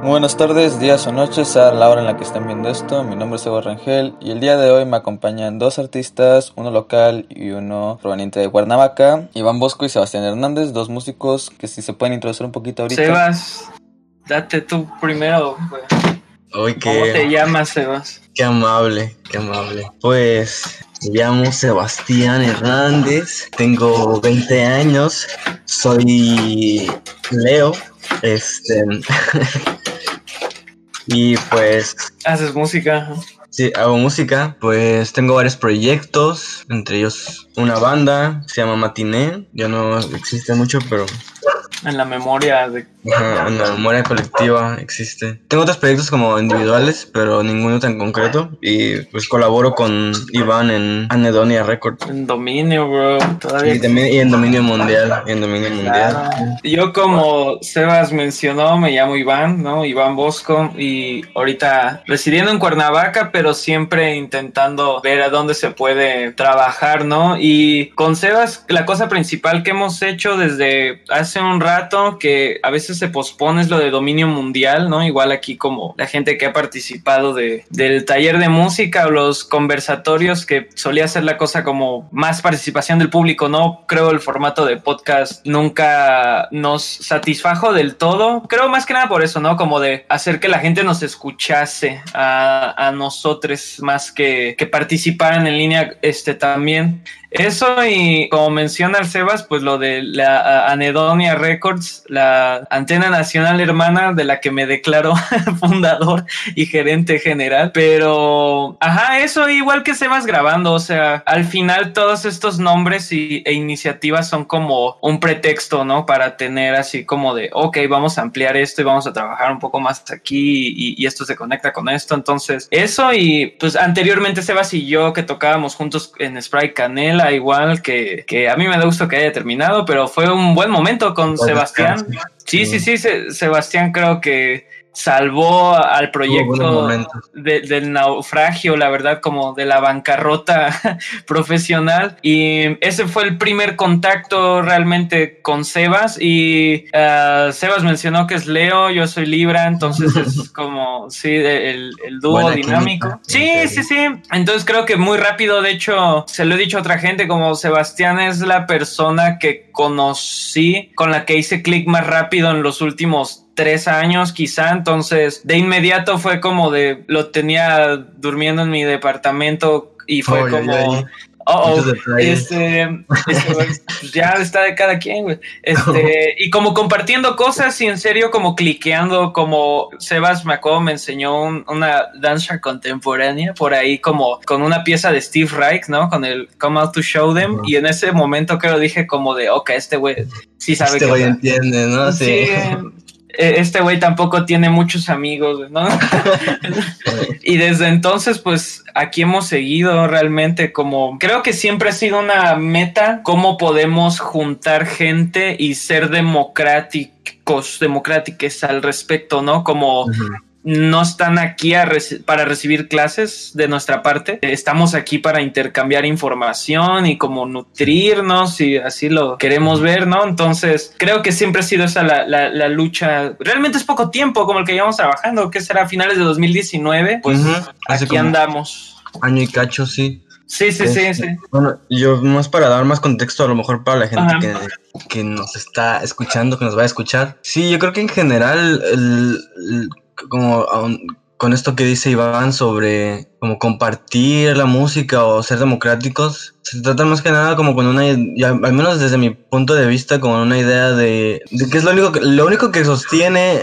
Muy buenas tardes, días o noches a la hora en la que están viendo esto. Mi nombre es Evo Rangel y el día de hoy me acompañan dos artistas, uno local y uno proveniente de Cuernavaca, Iván Bosco y Sebastián Hernández, dos músicos que si se pueden introducir un poquito ahorita. Sebas, date tú primero, güey. ¿Cómo te llamas, Sebas? qué amable, qué amable. Pues me llamo Sebastián Hernández, tengo 20 años, soy Leo, este, y pues Haces música. sí, hago música, pues tengo varios proyectos, entre ellos una banda, se llama Matiné, ya no existe mucho, pero En la memoria de. Ajá, en la memoria colectiva existe. Tengo otros proyectos como individuales, pero ninguno tan concreto. Y pues colaboro con Iván en Anedonia Records. En dominio, bro. Todavía. Y, también, y en Dominio Mundial. Y en Dominio Mundial. Yo, como Sebas mencionó, me llamo Iván, ¿no? Iván Bosco. Y ahorita residiendo en Cuernavaca, pero siempre intentando ver a dónde se puede trabajar, ¿no? Y con Sebas, la cosa principal que hemos hecho desde hace un rato, que a veces se pospone, es lo de dominio mundial, ¿no? Igual aquí como la gente que ha participado de, del taller de música o los conversatorios, que solía ser la cosa como más participación del público, ¿no? Creo el formato de podcast nunca nos satisfajo del todo. Creo más que nada por eso, ¿no? Como de hacer que la gente nos escuchase a, a nosotros más que, que participaran en línea este también. Eso y como menciona el Sebas, pues lo de la Anedonia Records, la antena nacional hermana de la que me declaro fundador y gerente general. Pero, ajá, eso igual que Sebas grabando, o sea, al final todos estos nombres y, e iniciativas son como un pretexto, ¿no? Para tener así como de, ok, vamos a ampliar esto y vamos a trabajar un poco más aquí y, y esto se conecta con esto. Entonces, eso y pues anteriormente Sebas y yo que tocábamos juntos en Sprite Igual que, que a mí me da gusto que haya terminado, pero fue un buen momento con Sebastián. Sí, sí, Sí. sí, Se- Sebastián creo que salvó al proyecto de- del naufragio, la verdad, como de la bancarrota profesional. Y ese fue el primer contacto realmente con Sebas. Y ah, Sebas mencionó que es Leo, yo soy Libra, entonces es como, sí, el, el dúo Buena dinámico. química. Sí, sí, sí. Entonces creo que muy rápido, de hecho, se lo he dicho a otra gente, como Sebastián es la persona que conocí, con la que hice clic más rápido en los últimos tres años quizá, entonces de inmediato fue como de, lo tenía durmiendo en mi departamento y fue como... Oh, oh, este, este, güey, pues ya está de cada quien, güey. Este, y como compartiendo cosas y en serio como cliqueando, como Sebas acuerdo me enseñó un- una danza contemporánea por ahí como con una pieza de Steve Reich, ¿no? Con el Come Out to Show Them y en ese momento creo dije como de, ok, este güey sí sabe Este qué güey onda". entiende, ¿no? Sí, Sí. Eh, este güey tampoco tiene muchos amigos, ¿no? y desde entonces, pues aquí hemos seguido realmente como, creo que siempre ha sido una meta, cómo podemos juntar gente y ser democráticos, democráticos al respecto, ¿no? Como. No están aquí a reci- para recibir clases de nuestra parte. Estamos aquí para intercambiar información y como nutrirnos, si así lo queremos ver, ¿no? Entonces, creo que siempre ha sido esa la, la- la lucha. Realmente es poco tiempo como el que llevamos trabajando, que será finales de 2019. Pues. Hace aquí andamos. Año y cacho, sí. Sí, sí, sí, Este, sí. Bueno, yo más para dar más contexto a lo mejor para la gente que, que nos está escuchando, que nos va a escuchar. Sí, yo creo que en general, el- el- como aun- con esto que dice Iván sobre como compartir la música o ser democráticos, se trata más que nada como con una, al menos desde mi punto de vista, como una idea de, de que es lo único que, lo único que sostiene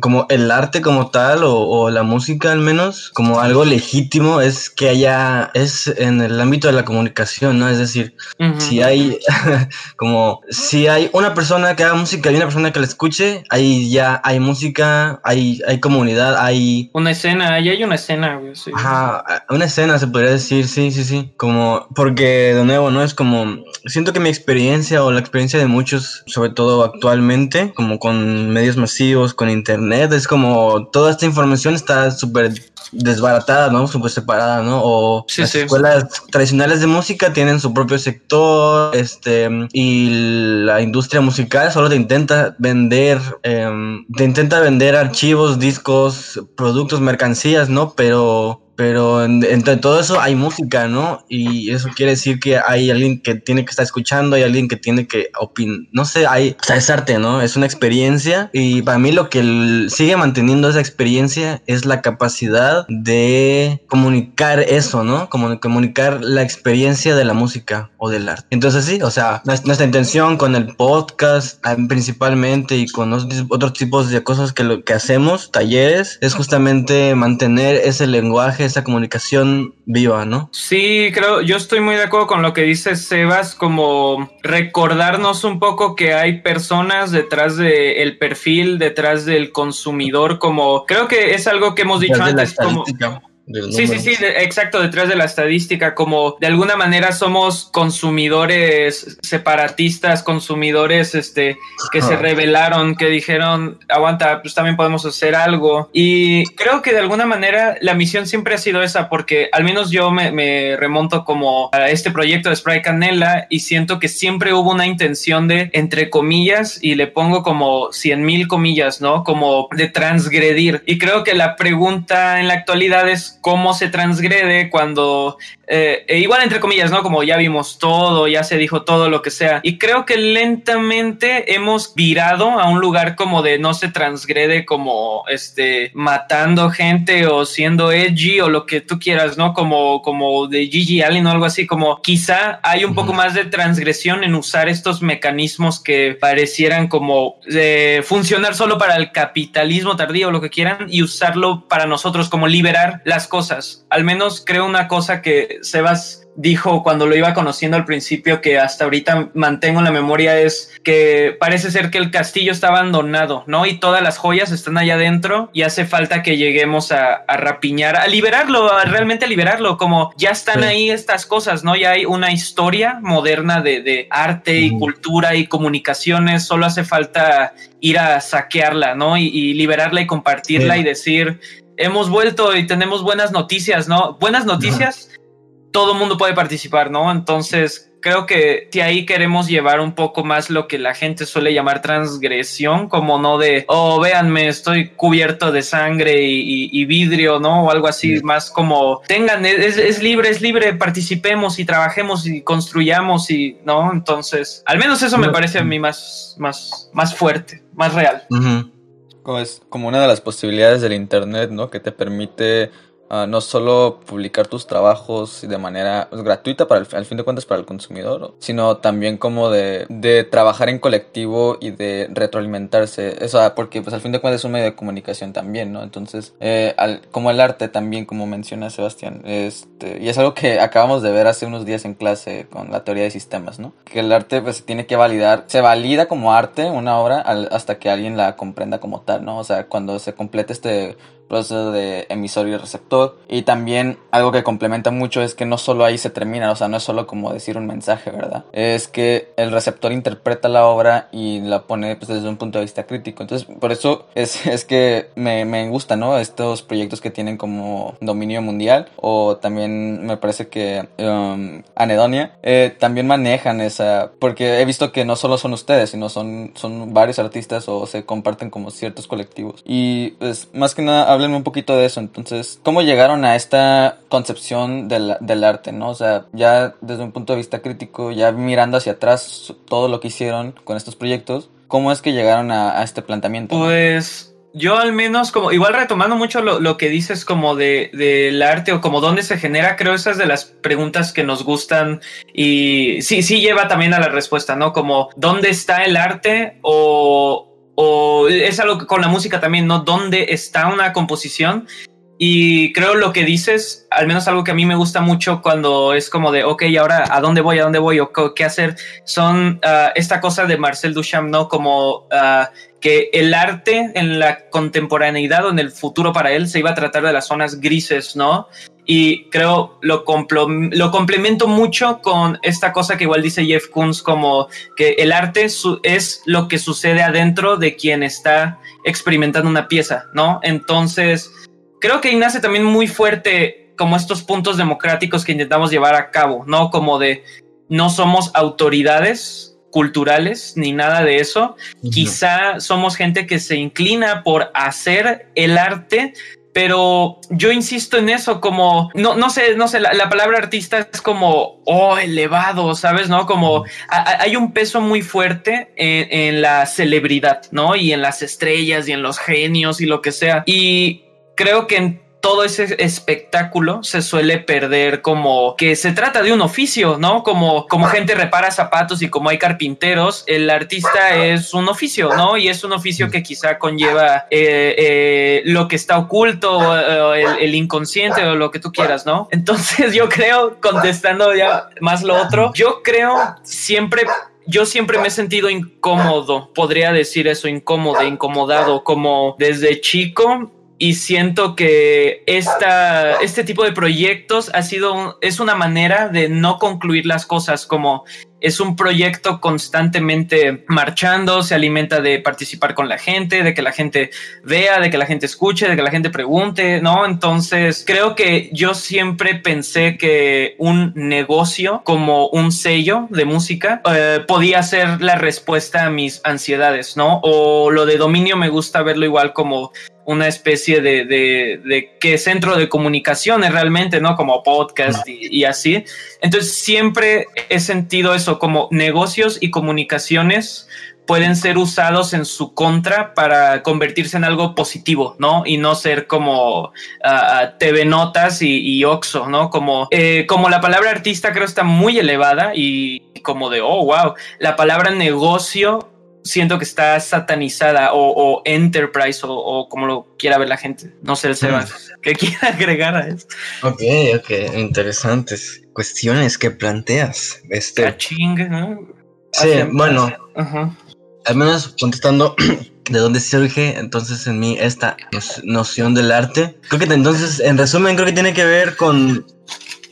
como, el arte como tal o, o la música al menos como algo legítimo es que haya, es en el ámbito de la comunicación, ¿no? Es decir, si hay como si hay una persona que haga música y una persona que la escuche, ahí ya hay música, hay, hay comunidad, hay Una escena, ahí hay una escena, güey. sí. ajá, a una escena, se podría decir, sí, sí, sí. Como, porque de nuevo, ¿no? Es como, siento que mi experiencia o la experiencia de muchos, sobre todo actualmente, como con medios masivos, con internet, es como toda esta información está súper desbaratada, ¿no? Súper separada, ¿no? O las escuelas tradicionales de música tienen su propio sector, este, y la industria musical solo te intenta vender, em, te intenta vender archivos, discos, productos, mercancías, ¿no? Pero pero entre todo eso hay música, ¿no? Y eso quiere decir que hay alguien que tiene que estar escuchando, hay alguien que tiene que opinar, no sé, hay, o sea, es arte, ¿no? Es una experiencia y para mí lo que sigue manteniendo esa experiencia es la capacidad de comunicar eso, ¿no? Como comunicar la experiencia de la música o del arte. Entonces sí, o sea, nuestra intención con el podcast ah, principalmente y con otros tipos de cosas que lo que hacemos, talleres, es justamente mantener ese lenguaje esa comunicación viva, ¿no? Sí, creo, yo estoy muy de acuerdo con lo que dice Sebas, como recordarnos un poco que hay personas detrás del perfil, detrás del consumidor, como creo que es algo que hemos dicho antes, como Sí, sí, sí, exacto, detrás de la estadística, como de alguna manera somos consumidores separatistas, consumidores este, que se rebelaron, que dijeron, aguanta, pues también podemos hacer algo. Y creo que de alguna manera la misión siempre ha sido esa, porque al menos yo me, me remonto como a este proyecto de Spray Canela y siento que siempre hubo una intención de, entre comillas, y le pongo como cien mil comillas, ¿no? Como de transgredir. Y creo que la pregunta en la actualidad es, cómo se transgrede cuando, eh, e igual entre comillas, ¿no? Como ya vimos todo, ya se dijo todo lo que sea. Y creo que lentamente hemos virado a un lugar como de no se transgrede como este matando gente o siendo edgy o lo que tú quieras, ¿no? Como, como de Gigi Allen o algo así, como quizá hay un poco más de transgresión en usar estos mecanismos que parecieran como de funcionar solo para el capitalismo tardío o lo que quieran y usarlo para nosotros como liberar las cosas. Al menos creo una cosa que Sebas dijo cuando lo iba conociendo al principio que hasta ahorita mantengo en la memoria es que parece ser que el castillo está abandonado, ¿no? Y todas las joyas están allá adentro y hace falta que lleguemos a, rapiñar, a liberarlo, a realmente liberarlo, como ya están ahí estas cosas, ¿no? Ya hay una historia moderna de, arte y cultura y comunicaciones, solo hace falta ir a saquearla, ¿no? Y, liberarla y compartirla y decir, hemos vuelto y tenemos buenas noticias, ¿no? Buenas noticias, todo el mundo puede participar, ¿no? Entonces, creo que si ahí queremos llevar un poco más lo que la gente suele llamar transgresión, como no de, oh, véanme, estoy cubierto de sangre y, vidrio, ¿no? O algo así, más como, tengan, es, es, libre, es libre, participemos y trabajemos y construyamos y, ¿no? Entonces, al menos eso me parece a mí más, más, más fuerte, más real. Es como una de las posibilidades del Internet, ¿no? Que te permite Ah, no solo publicar tus trabajos de manera pues, gratuita para el, al fin de cuentas para el consumidor, sino también como de, de trabajar en colectivo y de retroalimentarse. Ah, porque pues al fin de cuentas es un medio de comunicación también, ¿no? Entonces, eh, como el arte también, como menciona Sebastián, este, y es algo que acabamos de ver hace unos días en clase con la teoría de sistemas, ¿no? Que el arte pues tiene que validar, se valida como arte una obra hasta que alguien la comprenda como tal, ¿no? O sea, cuando se complete este proceso de emisor y receptor. Y también algo que complementa mucho es que no solo ahí se termina, o sea, no es solo como decir un mensaje, ¿verdad? Es que el receptor interpreta la obra y la pone pues, desde un punto de vista crítico. Entonces, por eso es, es que me, me gusta, ¿no? Estos proyectos que tienen como dominio mundial o también me parece que um, Anedonia eh, también manejan esa, porque he visto que no solo son ustedes, sino son, son varios artistas o se comparten como ciertos colectivos. Y pues más que nada un poquito de eso. Entonces, ¿cómo llegaron a esta concepción del, del, arte, no? O sea, ya desde un punto de vista crítico, ya mirando hacia atrás todo lo que hicieron con estos proyectos, ¿cómo es que llegaron a, este planteamiento? Pues... Yo al menos, como igual retomando mucho lo, lo que dices como de, del arte o como dónde se genera, creo esas de las preguntas que nos gustan y sí, sí lleva también a la respuesta, ¿no? Como dónde está el arte o, o es algo con la música también, ¿no? ¿Dónde está una composición? Y creo lo que dices, al menos algo que a mí me gusta mucho cuando es como de, ok, ahora a dónde voy, a dónde voy o qué hacer, son ah, esta cosa de Marcel Duchamp, ¿no? Como uh, que el arte en la contemporaneidad o en el futuro para él se iba a tratar de las zonas grises, ¿no? Y creo lo, lo complemento mucho con esta cosa que igual dice Jeff Koons, como que el arte es lo que sucede adentro de quien está experimentando una pieza, ¿no? Entonces, creo que ahí nace también muy fuerte como estos puntos democráticos que intentamos llevar a cabo, ¿no? Como de no somos autoridades culturales ni nada de eso. Quizá somos gente que se inclina por hacer el arte pero yo insisto en eso como no no sé no sé la, palabra artista es como oh elevado sabes no como hay un peso muy fuerte en, en, la celebridad no y en las estrellas y en los genios y lo que sea. Y creo que en todo ese espectáculo se suele perder como que se trata de un oficio, ¿no? Como, como gente repara zapatos y como hay carpinteros, el artista es un oficio, ¿no? Y es un oficio que quizá conlleva eh, eh, lo que está oculto, el, el, inconsciente o lo que tú quieras, ¿no? Entonces yo creo, contestando ya más lo otro, yo creo siempre yo siempre me he sentido incómodo, podría decir eso, incómodo, incomodado, como desde chico y siento que esta, este tipo de proyectos ha sido, es una manera de no concluir las cosas como es un proyecto constantemente marchando, se alimenta de participar con la gente, de que la gente vea, de que la gente escuche, de que la gente pregunte, ¿no? Entonces, creo que yo siempre pensé que un negocio como un sello de música eh, podía ser la respuesta a mis ansiedades, ¿no? O lo de dominio me gusta verlo igual como una especie de, de, de que centro de comunicaciones realmente, ¿no? Como podcast y, así. Entonces siempre he sentido eso, como negocios y comunicaciones pueden ser usados en su contra para convertirse en algo positivo, ¿no? Y no ser como uh, TV Notas y, y, Oxo, ¿no? Como, eh, como la palabra artista creo está muy elevada y como de, oh, wow, la palabra negocio siento que está satanizada o, enterprise o, como lo quiera ver la gente. No sé el Sebas. Mm. ¿Qué quiera agregar a esto? Ok, ok, interesantes cuestiones que planteas. Este... ¿no? Sí, bueno. Al menos contestando de dónde surge entonces en mí esta noción del arte. Creo que entonces, en resumen, creo que tiene que ver con,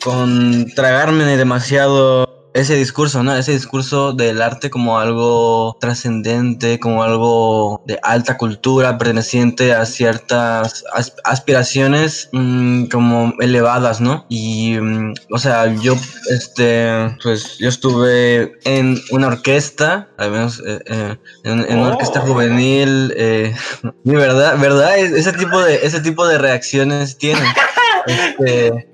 con tragarme demasiado ese discurso, ¿no? Ese discurso del arte como algo trascendente, como algo de alta cultura, perteneciente a ciertas aspiraciones mm, como elevadas, ¿no? Y, mm, o sea, yo, este, pues yo estuve en una orquesta, al menos eh, eh, en, una orquesta oh. juvenil, eh, verdad, verdad, ese tipo de, ese tipo de reacciones tienen. Este,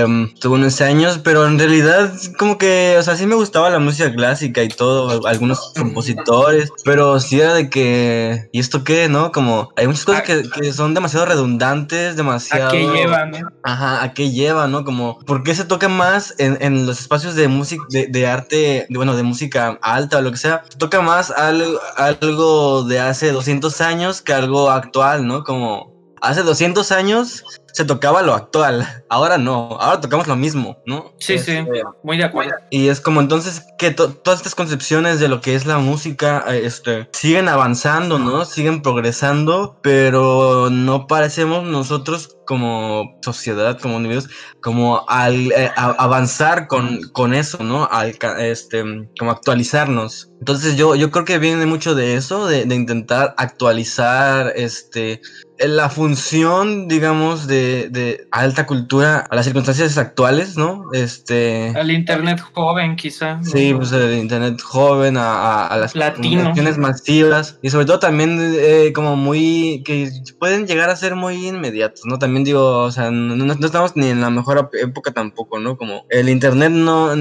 em, tuve unos años, pero en realidad como que, o sea, sí me gustaba la música clásica y todo, algunos compositores, pero sí era de que, ¿y esto qué, no? Como hay muchas cosas que, que son demasiado redundantes, demasiado... ¿A qué llevan? Ajá, ¿a qué lleva, no? Como, ¿por qué se toca más en, en los espacios de música, de, de, arte, de, bueno, de música alta o lo que sea? Se toca más algo, algo de hace 200 años que algo actual, ¿no? Como hace 200 años se tocaba lo actual, ahora no, ahora tocamos lo mismo, ¿no? Sí, sí, este, muy de acuerdo. Y es como entonces que todas estas concepciones de lo que es la música eh, este, siguen avanzando, ¿no? Siguen progresando, pero no parecemos nosotros como sociedad, como individuos, como al eh, avanzar con, con, eso, ¿no? Al, este, como actualizarnos. Entonces yo, yo creo que viene mucho de eso, de, de intentar actualizar este, la función, digamos, de, de, alta cultura a las circunstancias actuales, ¿no? Este... Al Internet joven, quizá. Sí, pues el Internet joven, a, a, las comunicaciones masivas y sobre todo también eh, como muy... que pueden llegar a ser muy inmediatos, ¿no? También digo, o sea, no, no estamos ni en la mejor época tampoco, ¿no? Como el Internet no...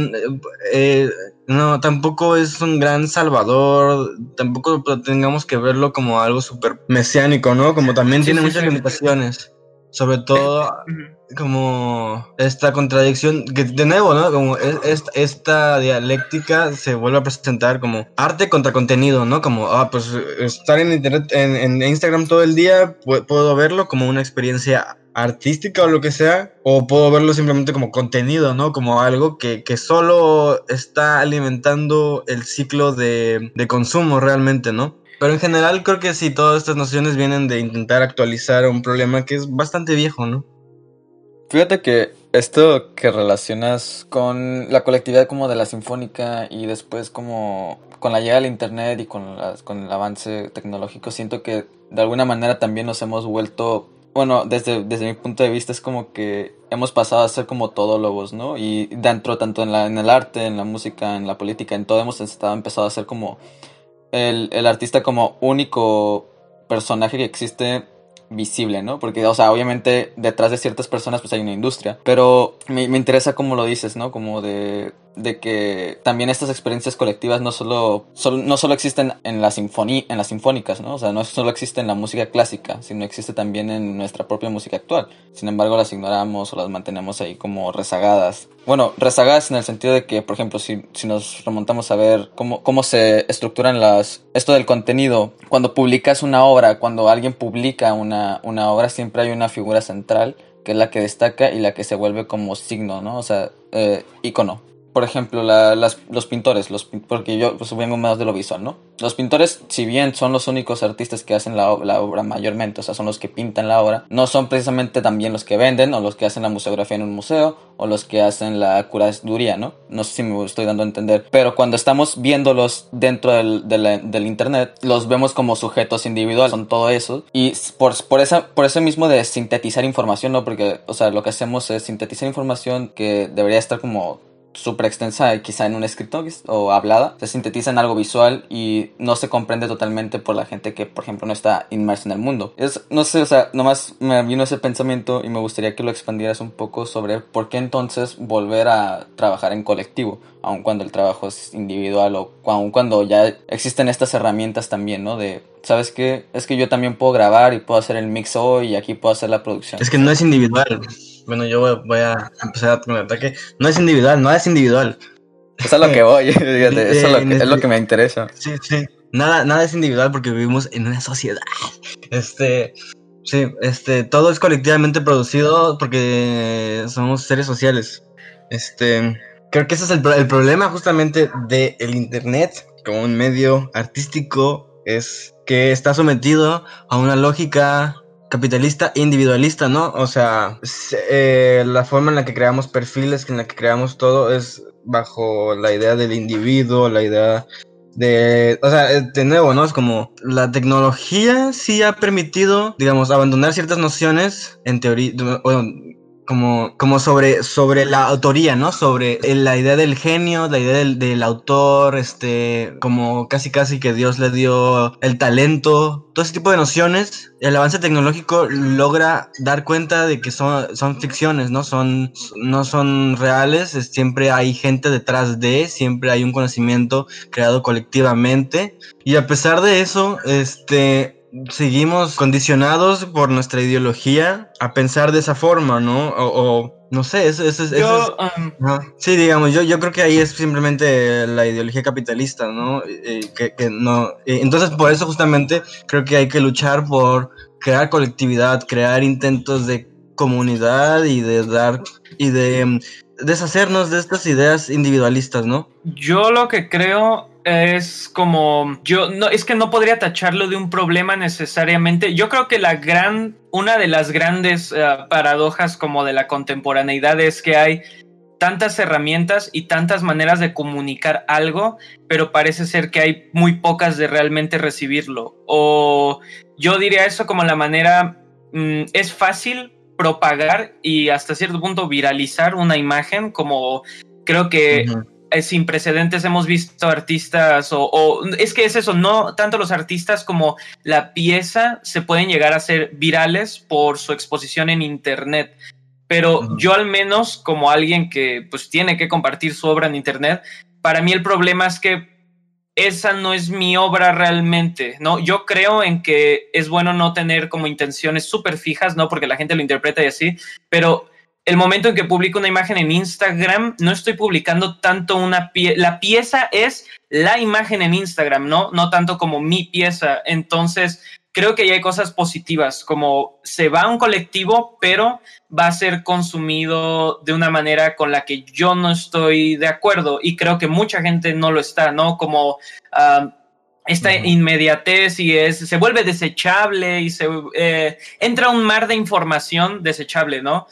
Eh, no, tampoco es un gran salvador, tampoco tengamos que verlo como algo súper mesiánico, ¿no? Como también tiene muchas limitaciones. Sobre todo como esta contradicción, que de nuevo, ¿no? Como es, esta dialéctica se vuelve a presentar como arte contra contenido, ¿no? Como, ah, pues estar en internet, en, en Instagram todo el día, puedo verlo como una experiencia artística o lo que sea, o puedo verlo simplemente como contenido, ¿no? Como algo que, que solo está alimentando el ciclo de, de, consumo realmente, ¿no? Pero en general creo que sí, todas estas nociones vienen de intentar actualizar un problema que es bastante viejo, ¿no? Fíjate que esto que relacionas con la colectividad como de la sinfónica y después como con la llegada del internet y con, con el avance tecnológico, siento que de alguna manera también nos hemos vuelto, bueno, desde, desde mi punto de vista es como que hemos pasado a ser como todólogos, ¿no? Y dentro, tanto en, la, en el arte, en la música, en la política, en todo, hemos estado, empezado a ser como el, el artista como único personaje que existe visible, ¿no? Porque, o sea, obviamente detrás de ciertas personas pues hay una industria, pero me, me interesa cómo lo dices, ¿no? Como de de que también estas experiencias colectivas no solo, no solo existen en, la en las sinfónicas, ¿no? O sea, no solo existe en la música clásica, sino existe también en nuestra propia música actual. Sin embargo, las ignoramos o las mantenemos ahí como rezagadas. Bueno, rezagadas en el sentido de que, por ejemplo, si, si nos remontamos a ver cómo, cómo se estructuran las... Esto del contenido, cuando publicas una obra, cuando alguien publica una, una obra, siempre hay una figura central que es la que destaca y la que se vuelve como signo, ¿no? O sea, eh, icono por ejemplo, los pintores, los, porque yo pues, más de lo visual, ¿no? Los pintores, si bien son los únicos artistas que hacen la, obra mayormente, o sea, son los que pintan la obra, no son precisamente también los que venden o los que hacen la museografía en un museo o los que hacen la curaduría, ¿no? No sé si me estoy dando a entender, pero cuando estamos viéndolos dentro del, del, internet, los vemos como sujetos individuales, son todo eso, y por, por, esa, por eso mismo de sintetizar información, ¿no? Porque, o sea, lo que hacemos es sintetizar información que debería estar como súper extensa, quizá en un escrito o hablada, se sintetiza en algo visual y no se comprende totalmente por la gente que, por ejemplo, no está inmersa en el mundo. Es, no sé, o sea, nomás me vino ese pensamiento y me gustaría que lo expandieras un poco sobre por qué entonces volver a trabajar en colectivo, aun cuando el trabajo es individual o aun cuando ya existen estas herramientas también, ¿no? De ¿sabes qué? Es que yo también puedo grabar y puedo hacer el mix hoy y aquí puedo hacer la producción. Es que no es individual. Bueno, yo voy a empezar a el ataque. No es individual, no es individual. Eso es lo que voy, fíjate, eso es lo que, es lo que me interesa. Sí, sí. Nada, nada es individual porque vivimos en una sociedad. Este, sí, este, todo es colectivamente producido porque somos seres sociales. Este, creo que ese es el, el problema justamente del internet como un medio artístico es que está sometido a una lógica capitalista individualista, ¿no? O sea, eh, la forma en la que creamos perfiles, en la que creamos todo es bajo la idea del individuo, la idea de, o sea, de nuevo, ¿no? Es como la tecnología sí ha permitido, digamos, abandonar ciertas nociones, en teoría, bueno, como, como sobre, sobre la autoría, ¿no? Sobre la idea del genio, la idea del, del, autor, este, como casi casi que Dios le dio el talento, todo ese tipo de nociones. El avance tecnológico logra dar cuenta de que son, son ficciones, ¿no? Son, no son reales, siempre hay gente detrás de, siempre hay un conocimiento creado colectivamente. Y a pesar de eso, este, seguimos condicionados por nuestra ideología a pensar de esa forma, ¿no? O, no sé, eso, es... Um, sí, digamos, yo, yo creo que ahí es simplemente la ideología capitalista, ¿no? que, no entonces, por eso justamente creo que hay que luchar por crear colectividad, crear intentos de comunidad y de dar y de um, deshacernos de estas ideas individualistas, ¿no? Yo lo que creo es como yo no es que no podría tacharlo de un problema necesariamente. Yo creo que la gran una de las grandes eh, paradojas como de la contemporaneidad es que hay tantas herramientas y tantas maneras de comunicar algo, pero parece ser que hay muy pocas de realmente recibirlo. O yo diría eso como la manera mm, es fácil propagar y hasta cierto punto viralizar una imagen como creo que sin precedentes hemos visto artistas o, es que es eso, no tanto los artistas como la pieza se pueden llegar a ser virales por su exposición en internet. Pero yo al menos como alguien que pues tiene que compartir su obra en internet, para mí el problema es que esa no es mi obra realmente, ¿no? Yo creo en que es bueno no tener como intenciones súper fijas, ¿no? Porque la gente lo interpreta y así, pero el momento en que publico una imagen en Instagram, no estoy publicando tanto una pieza, la pieza es la imagen en Instagram, ¿no? No tanto como mi pieza. Entonces, creo que ya hay cosas positivas, como se va a un colectivo, pero va a ser consumido de una manera con la que yo no estoy de acuerdo y creo que mucha gente no lo está, ¿no? Como... Uh, esta inmediatez y es, se vuelve desechable y se eh, entra un mar de información desechable, ¿no?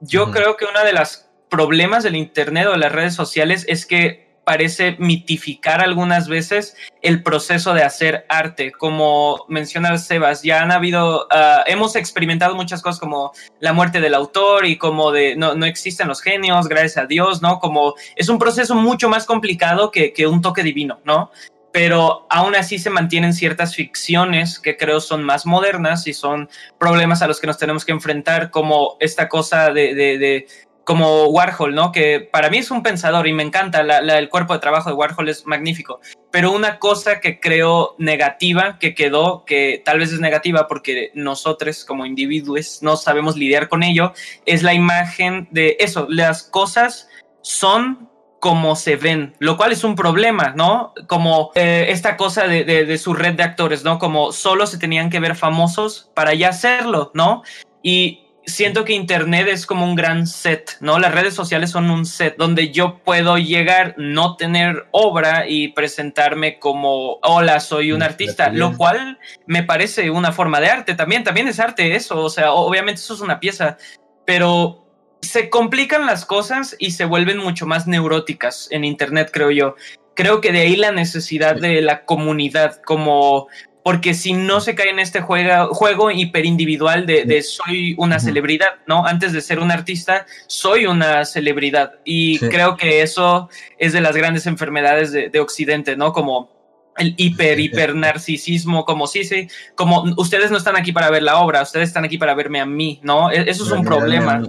Yo creo que uno de los problemas del Internet o de las redes sociales es que parece mitificar algunas veces el proceso de hacer arte. Como menciona Sebas, ya han habido, uh, hemos experimentado muchas cosas como la muerte del autor y como de no, no, existen los genios, gracias a Dios, ¿no? Como es un proceso mucho más complicado que, que un toque divino, ¿no? Pero aún así se mantienen ciertas ficciones que creo son más modernas y son problemas a los que nos tenemos que enfrentar, como esta cosa de, como Warhol, ¿no? Que para mí es un pensador y me encanta, el cuerpo de trabajo de Warhol es magnífico, pero una cosa que creo negativa, que quedó, que tal vez es negativa porque nosotros como individuos no sabemos lidiar con ello, es la imagen de eso, las cosas son como se ven, lo cual es un problema, ¿no? Como eh, esta cosa de, de, de, su red de actores, ¿no? Como solo se tenían que ver famosos para ya hacerlo, ¿no? Y siento que Internet es como un gran set, ¿no? Las redes sociales son un set donde yo puedo llegar, no tener obra y presentarme como, hola, soy un artista, lo cual me parece una forma de arte también, también es arte eso, o sea, obviamente eso es una pieza, pero se complican las cosas y se vuelven mucho más neuróticas en Internet, creo yo. Creo que de ahí la necesidad de la comunidad, como porque si no se cae en este juego, juego hiperindividual de, de soy una celebridad, ¿no? Antes de ser un artista, soy una celebridad. Y sí. creo que eso es de las grandes enfermedades de, de Occidente, ¿no? Como el hiper, hiper narcisismo, como sí, sí, como ustedes no están aquí para ver la obra, ustedes están aquí para verme a mí, ¿no? E, Eso es un problema.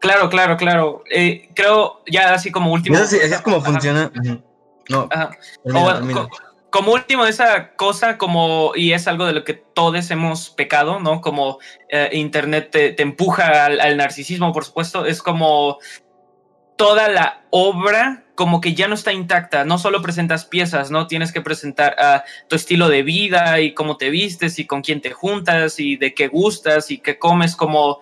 Claro, claro, claro. Eh, creo, ya así como último. Así es como funciona. No. Ajá. Como último esa cosa como y es algo de lo que todos hemos pecado no como eh, internet te, te empuja al, al, narcisismo por supuesto es como toda la obra como que ya no está intacta no solo presentas piezas no tienes que presentar uh, tu estilo de vida y cómo te vistes y con quién te juntas y de qué gustas y qué comes como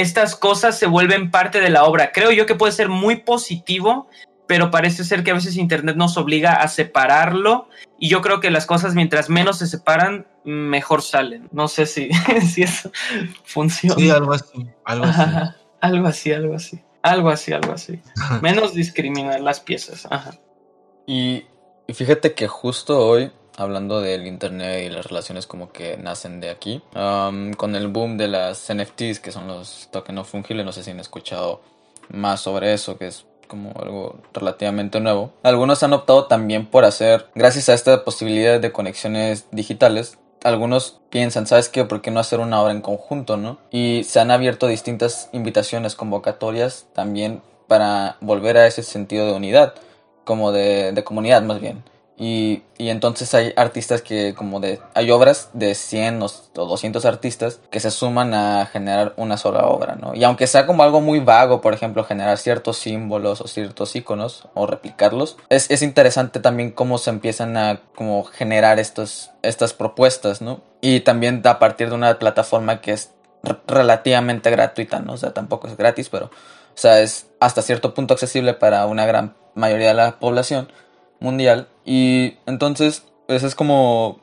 estas cosas se vuelven parte de la obra creo yo que puede ser muy positivo pero parece ser que a veces Internet nos obliga a separarlo y yo creo que las cosas mientras menos se separan, mejor salen. No sé si, si eso funciona. Sí, algo así. Algo así. Ajá, algo así, algo así. Algo así, algo así. Menos discriminar las piezas. Ajá. Y, y fíjate que justo hoy, hablando del Internet y las relaciones como que nacen de aquí, um, con el boom de las NFTs, que son los tokens no fungibles, no sé si han escuchado más sobre eso, que es como algo relativamente nuevo. Algunos han optado también por hacer, gracias a esta posibilidad de conexiones digitales, algunos piensan, ¿sabes qué? ¿Por qué no hacer una obra en conjunto, no? Y se han abierto distintas invitaciones, convocatorias también para volver a ese sentido de unidad, como de, de comunidad más bien. Y, y, entonces hay artistas que como de hay obras de 100 o 200 artistas que se suman a generar una sola obra, ¿no? Y aunque sea como algo muy vago, por ejemplo, generar ciertos símbolos o ciertos iconos o replicarlos, es, es interesante también cómo se empiezan a como generar estos, estas propuestas, ¿no? Y también a partir de una plataforma que es relativamente gratuita, ¿no? O sea, tampoco es gratis, pero, o sea, es hasta cierto punto accesible para una gran mayoría de la población mundial y entonces pues es como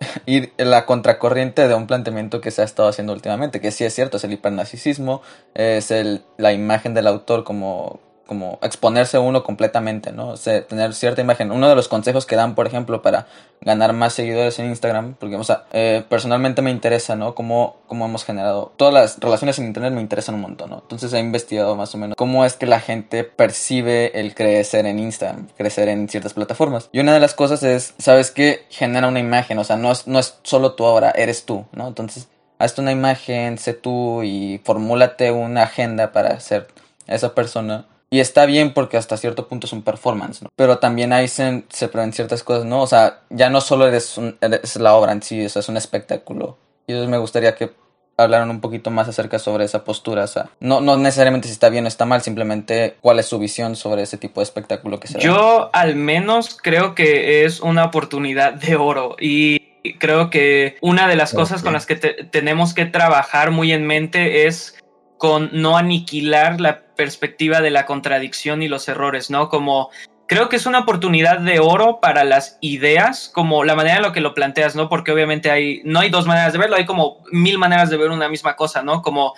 ir en la contracorriente de un planteamiento que se ha estado haciendo últimamente, que sí es cierto, es el hipernarcisismo, es el, la imagen del autor como como exponerse uno completamente, ¿no? O sea, tener cierta imagen. Uno de los consejos que dan, por ejemplo, para ganar más seguidores en Instagram, porque, o sea, eh, personalmente me interesa, ¿no? Cómo, cómo hemos generado. Todas las relaciones en Internet me interesan un montón, ¿no? Entonces he investigado más o menos cómo es que la gente percibe el crecer en Instagram, crecer en ciertas plataformas. Y una de las cosas es, ¿sabes qué? Genera una imagen, o sea, no es, no es solo tu obra, eres tú, ¿no? Entonces, hazte una imagen, sé tú y formúlate una agenda para ser esa persona y está bien porque hasta cierto punto es un performance, ¿no? Pero también ahí se, se ciertas cosas, ¿no? O sea, ya no solo eres, un, eres la obra en sí, o sea, es un espectáculo. Y entonces me gustaría que hablaran un poquito más acerca sobre esa postura, o sea, no, no necesariamente si está bien o está mal, simplemente cuál es su visión sobre ese tipo de espectáculo que se Yo al menos creo que es una oportunidad de oro y creo que una de las okay. cosas con las que te, tenemos que trabajar muy en mente es con no aniquilar la perspectiva de la contradicción y los errores, ¿no? Como creo que es una oportunidad de oro para las ideas, como la manera en la que lo planteas, ¿no? Porque obviamente hay, no hay dos maneras de verlo, hay como mil maneras de ver una misma cosa, ¿no? Como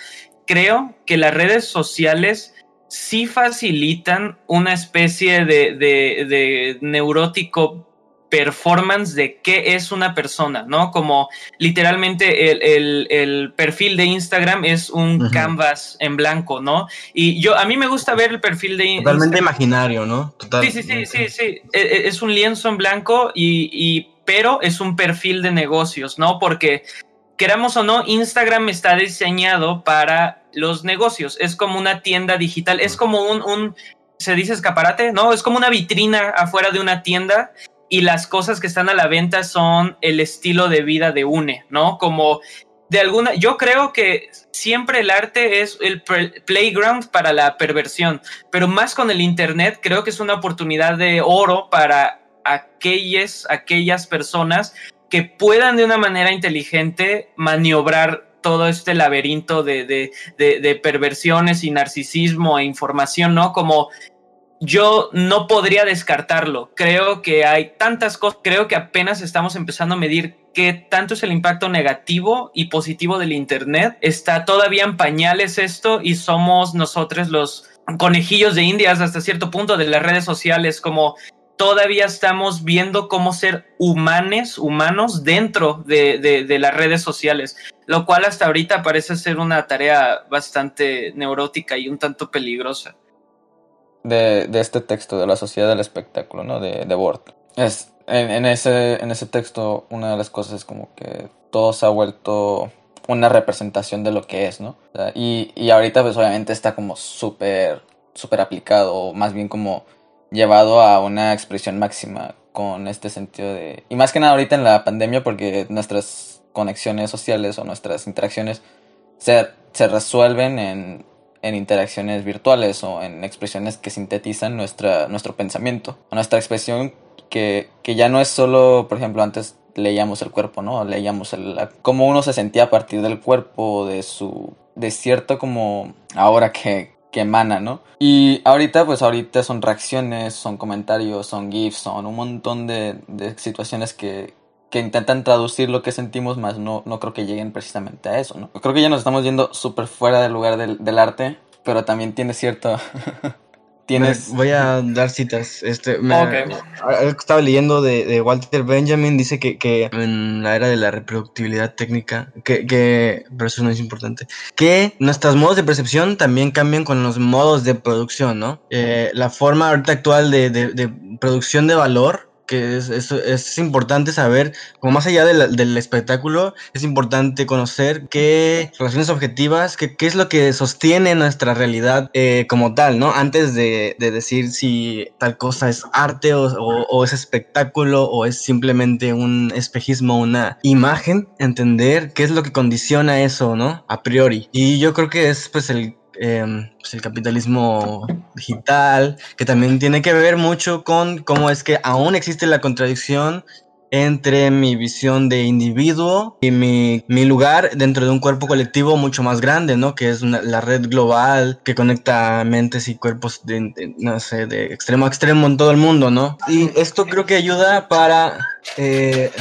creo que las redes sociales sí facilitan una especie de, de neurótico performance de qué es una persona, ¿no? Como literalmente el, perfil de Instagram es un canvas en blanco, ¿no? Y yo, a mí me gusta ver el perfil de Instagram. Totalmente imaginario, ¿no? Sí, sí, sí, sí, sí. E, e, es un lienzo en blanco y, pero es un perfil de negocios, ¿no? Porque queramos o no, Instagram está diseñado para los negocios. Es como una tienda digital, es como un, un se dice escaparate, ¿no? Es como una vitrina afuera de una tienda y las cosas que están a la venta son el estilo de vida de UNE, ¿no? Como de alguna, yo creo que siempre el arte es el playground para la perversión, pero más con el Internet creo que es una oportunidad de oro para aquellas, aquellas personas que puedan de una manera inteligente maniobrar todo este laberinto de, de, de, perversiones y narcisismo e información, ¿no? Como yo no podría descartarlo. Creo que hay tantas cosas, creo que apenas estamos empezando a medir qué tanto es el impacto negativo y positivo del Internet. Está todavía en pañales esto y somos nosotros los conejillos de indias hasta cierto punto de las redes sociales, como todavía estamos viendo cómo ser humanes, humanos dentro de, de las redes sociales, lo cual hasta ahorita parece ser una tarea bastante neurótica y un tanto peligrosa de, de, este texto de la sociedad del espectáculo, ¿no? De, de Bort. Es, en, ese, en ese texto una de las cosas es como que todo se ha vuelto una representación de lo que es, ¿no? y, y ahorita pues obviamente está como súper, súper aplicado, más bien como llevado a una expresión máxima con este sentido de... Y más que nada ahorita en la pandemia porque nuestras conexiones sociales o nuestras interacciones se, se resuelven en en interacciones virtuales o en expresiones que sintetizan nuestra, nuestro pensamiento. Nuestra expresión que, que ya no es solo, por ejemplo, antes leíamos el cuerpo, ¿no? Leíamos el, cómo uno se sentía a partir del cuerpo, de su, de cierto como ahora que, que emana, ¿no? Y ahorita, pues ahorita son reacciones, son comentarios, son GIFs, son un montón de, de situaciones que, que intentan traducir lo que sentimos, más no, no creo que lleguen precisamente a eso, ¿no? Creo que ya nos estamos yendo súper fuera del lugar del, del, arte, pero también tiene cierto... Tienes... Voy a dar citas. Este, me, Estaba leyendo de, de, Walter Benjamin, dice que, que, en la era de la reproductibilidad técnica, que, que, pero eso no es importante, que nuestros modos de percepción también cambian con los modos de producción, ¿no? Eh, la forma ahorita actual de, de, de producción de valor que es, es, es, importante saber, como más allá del espectáculo, es importante conocer qué relaciones objetivas, qué, qué es lo que sostiene nuestra realidad eh, como tal, ¿no? Antes de, de, decir si tal cosa es arte o, o, es espectáculo o es simplemente un espejismo, una imagen, entender qué es lo que condiciona eso, ¿no? A priori. Y yo creo que es pues el Pues el capitalismo digital, que también tiene que ver mucho con cómo es que aún existe la contradicción entre mi visión de individuo y mi, mi, lugar dentro de un cuerpo colectivo mucho más grande, ¿no? Que es la red global que conecta mentes y cuerpos de, no sé, de extremo a extremo en todo el mundo, ¿no? Y esto creo que ayuda para eh,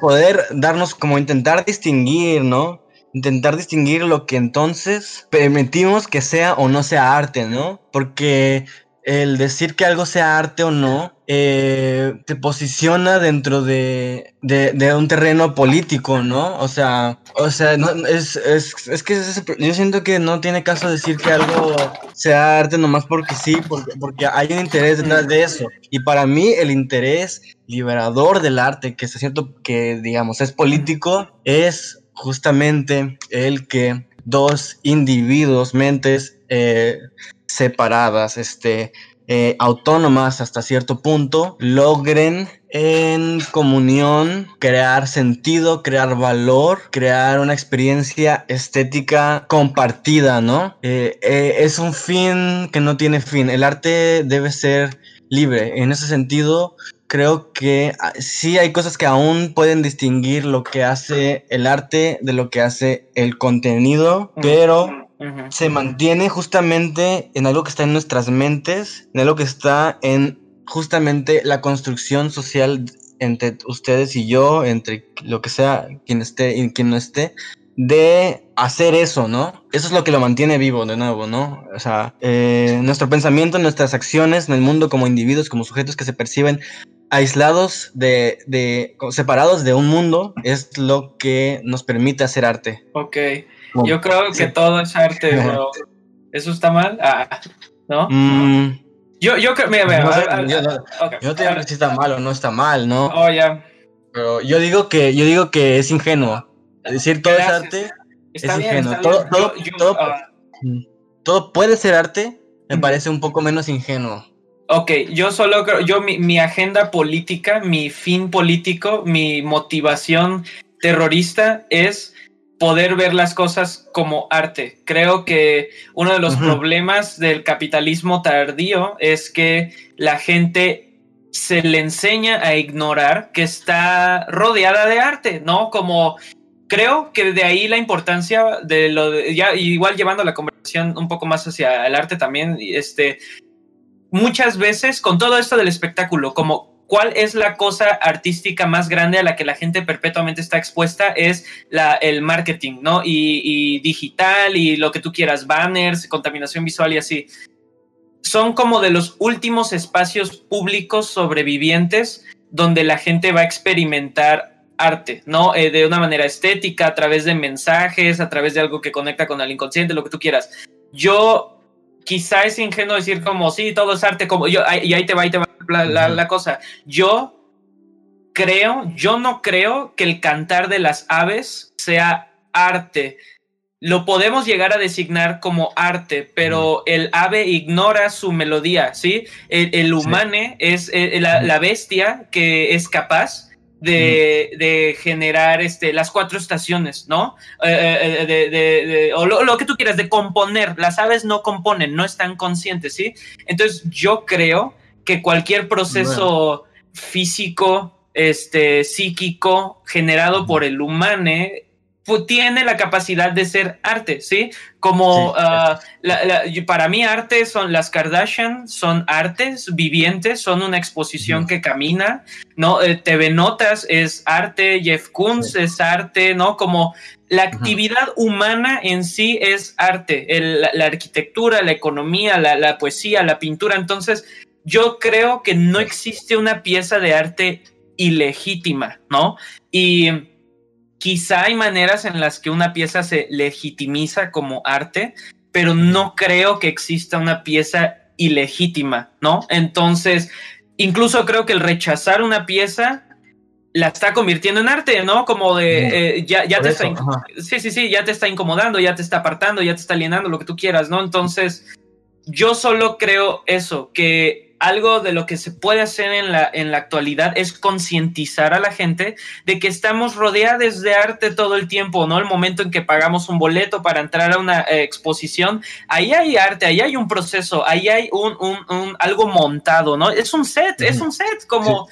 poder darnos, como intentar distinguir, ¿no? Intentar distinguir lo que entonces permitimos que sea o no sea arte, ¿no? Porque el decir que algo sea arte o no eh, te posiciona dentro de, de, un terreno político, ¿no? O sea, o sea, no, es, es, es que yo siento que no tiene caso decir que algo sea arte nomás porque sí, porque, porque hay un interés detrás de eso. Y para mí el interés liberador del arte, que es cierto que, digamos, es político, es justamente el que dos individuos, mentes eh, separadas, este, eh, autónomas hasta cierto punto, logren en comunión crear sentido, crear valor, crear una experiencia estética compartida, ¿no? Eh, es un fin que no tiene fin. El arte debe ser libre. En ese sentido, creo que ah, sí hay cosas que aún pueden distinguir lo que hace el arte de lo que hace el contenido, pero se mantiene justamente en algo que está en nuestras mentes, en algo que está en justamente la construcción social entre ustedes y yo, entre lo que sea, quien esté y quien no esté, de hacer eso, ¿no? Eso es lo que lo mantiene vivo de nuevo, ¿no? O sea, eh, nuestro pensamiento, nuestras acciones en el mundo como individuos, como sujetos que se perciben aislados de, de separados de un mundo, es lo que nos permite hacer arte. Ok, yo creo que todo es arte, pero ¿Eso está mal? Ah, ¿No? Mm. Yo, yo creo, mira, mira, yo, no, te digo que si está mal o no está mal, ¿no? Oh, ya. Pero yo digo que, yo digo que es ingenuo. Es decir, todo es arte. es ingenuo. todo, todo, ah. todo, puede ser arte, me parece un poco menos ingenuo. Ok, yo solo creo, yo mi, mi, agenda política, mi fin político, mi motivación terrorista es poder ver las cosas como arte. Creo que uno de los problemas del capitalismo tardío es que la gente se le enseña a ignorar que está rodeada de arte, ¿no? Como creo que de ahí la importancia de lo de, ya igual llevando la conversación un poco más hacia el arte también, este muchas veces con todo esto del espectáculo, como cuál es la cosa artística más grande a la que la gente perpetuamente está expuesta es la, el marketing, ¿no? Y, digital y lo que tú quieras, banners, contaminación visual y así. Son como de los últimos espacios públicos sobrevivientes donde la gente va a experimentar arte, ¿no? Eh, de una manera estética, a través de mensajes, a través de algo que conecta con el inconsciente, lo que tú quieras. Yo quizá es ingenuo decir como, sí, todo es arte, como yo, y ahí te va, ahí te va la, cosa. Yo creo, yo no creo que el cantar de las aves sea arte. Lo podemos llegar a designar como arte, pero el ave ignora su melodía, ¿sí? El, humane es eh, la, bestia que es capaz de, generar este, las cuatro estaciones, ¿no? Eh, eh, o lo, que tú quieras, de componer. Las aves no componen, no están conscientes, ¿sí? Entonces yo creo que cualquier proceso físico, este, psíquico generado por el humane pues, tiene la capacidad de ser arte, ¿sí? Como ah, para mí arte son las Kardashian, son artes vivientes, son una exposición que camina, ¿no? Eh, TV Notas es arte, Jeff Koons es arte, ¿no? Como la actividad humana en sí es arte, la, arquitectura, la economía, la, la poesía, la pintura, entonces yo creo que no existe una pieza de arte ilegítima, ¿no? Y quizá hay maneras en las que una pieza se legitimiza como arte, pero no creo que exista una pieza ilegítima, ¿no? Entonces, incluso creo que el rechazar una pieza la está convirtiendo en arte, ¿no? Como de, eh, ya, te está, sí, sí, sí, ya te está incomodando, ya te está apartando, ya te está alienando, lo que tú quieras, ¿no? Entonces, yo solo creo eso, que algo de lo que se puede hacer en la, en la actualidad es concientizar a la gente de que estamos rodeados de arte todo el tiempo, ¿no? El momento en que pagamos un boleto para entrar a una eh, exposición, ahí hay arte, ahí hay un proceso, ahí hay un, un, algo montado, ¿no? Es un set, es un set, como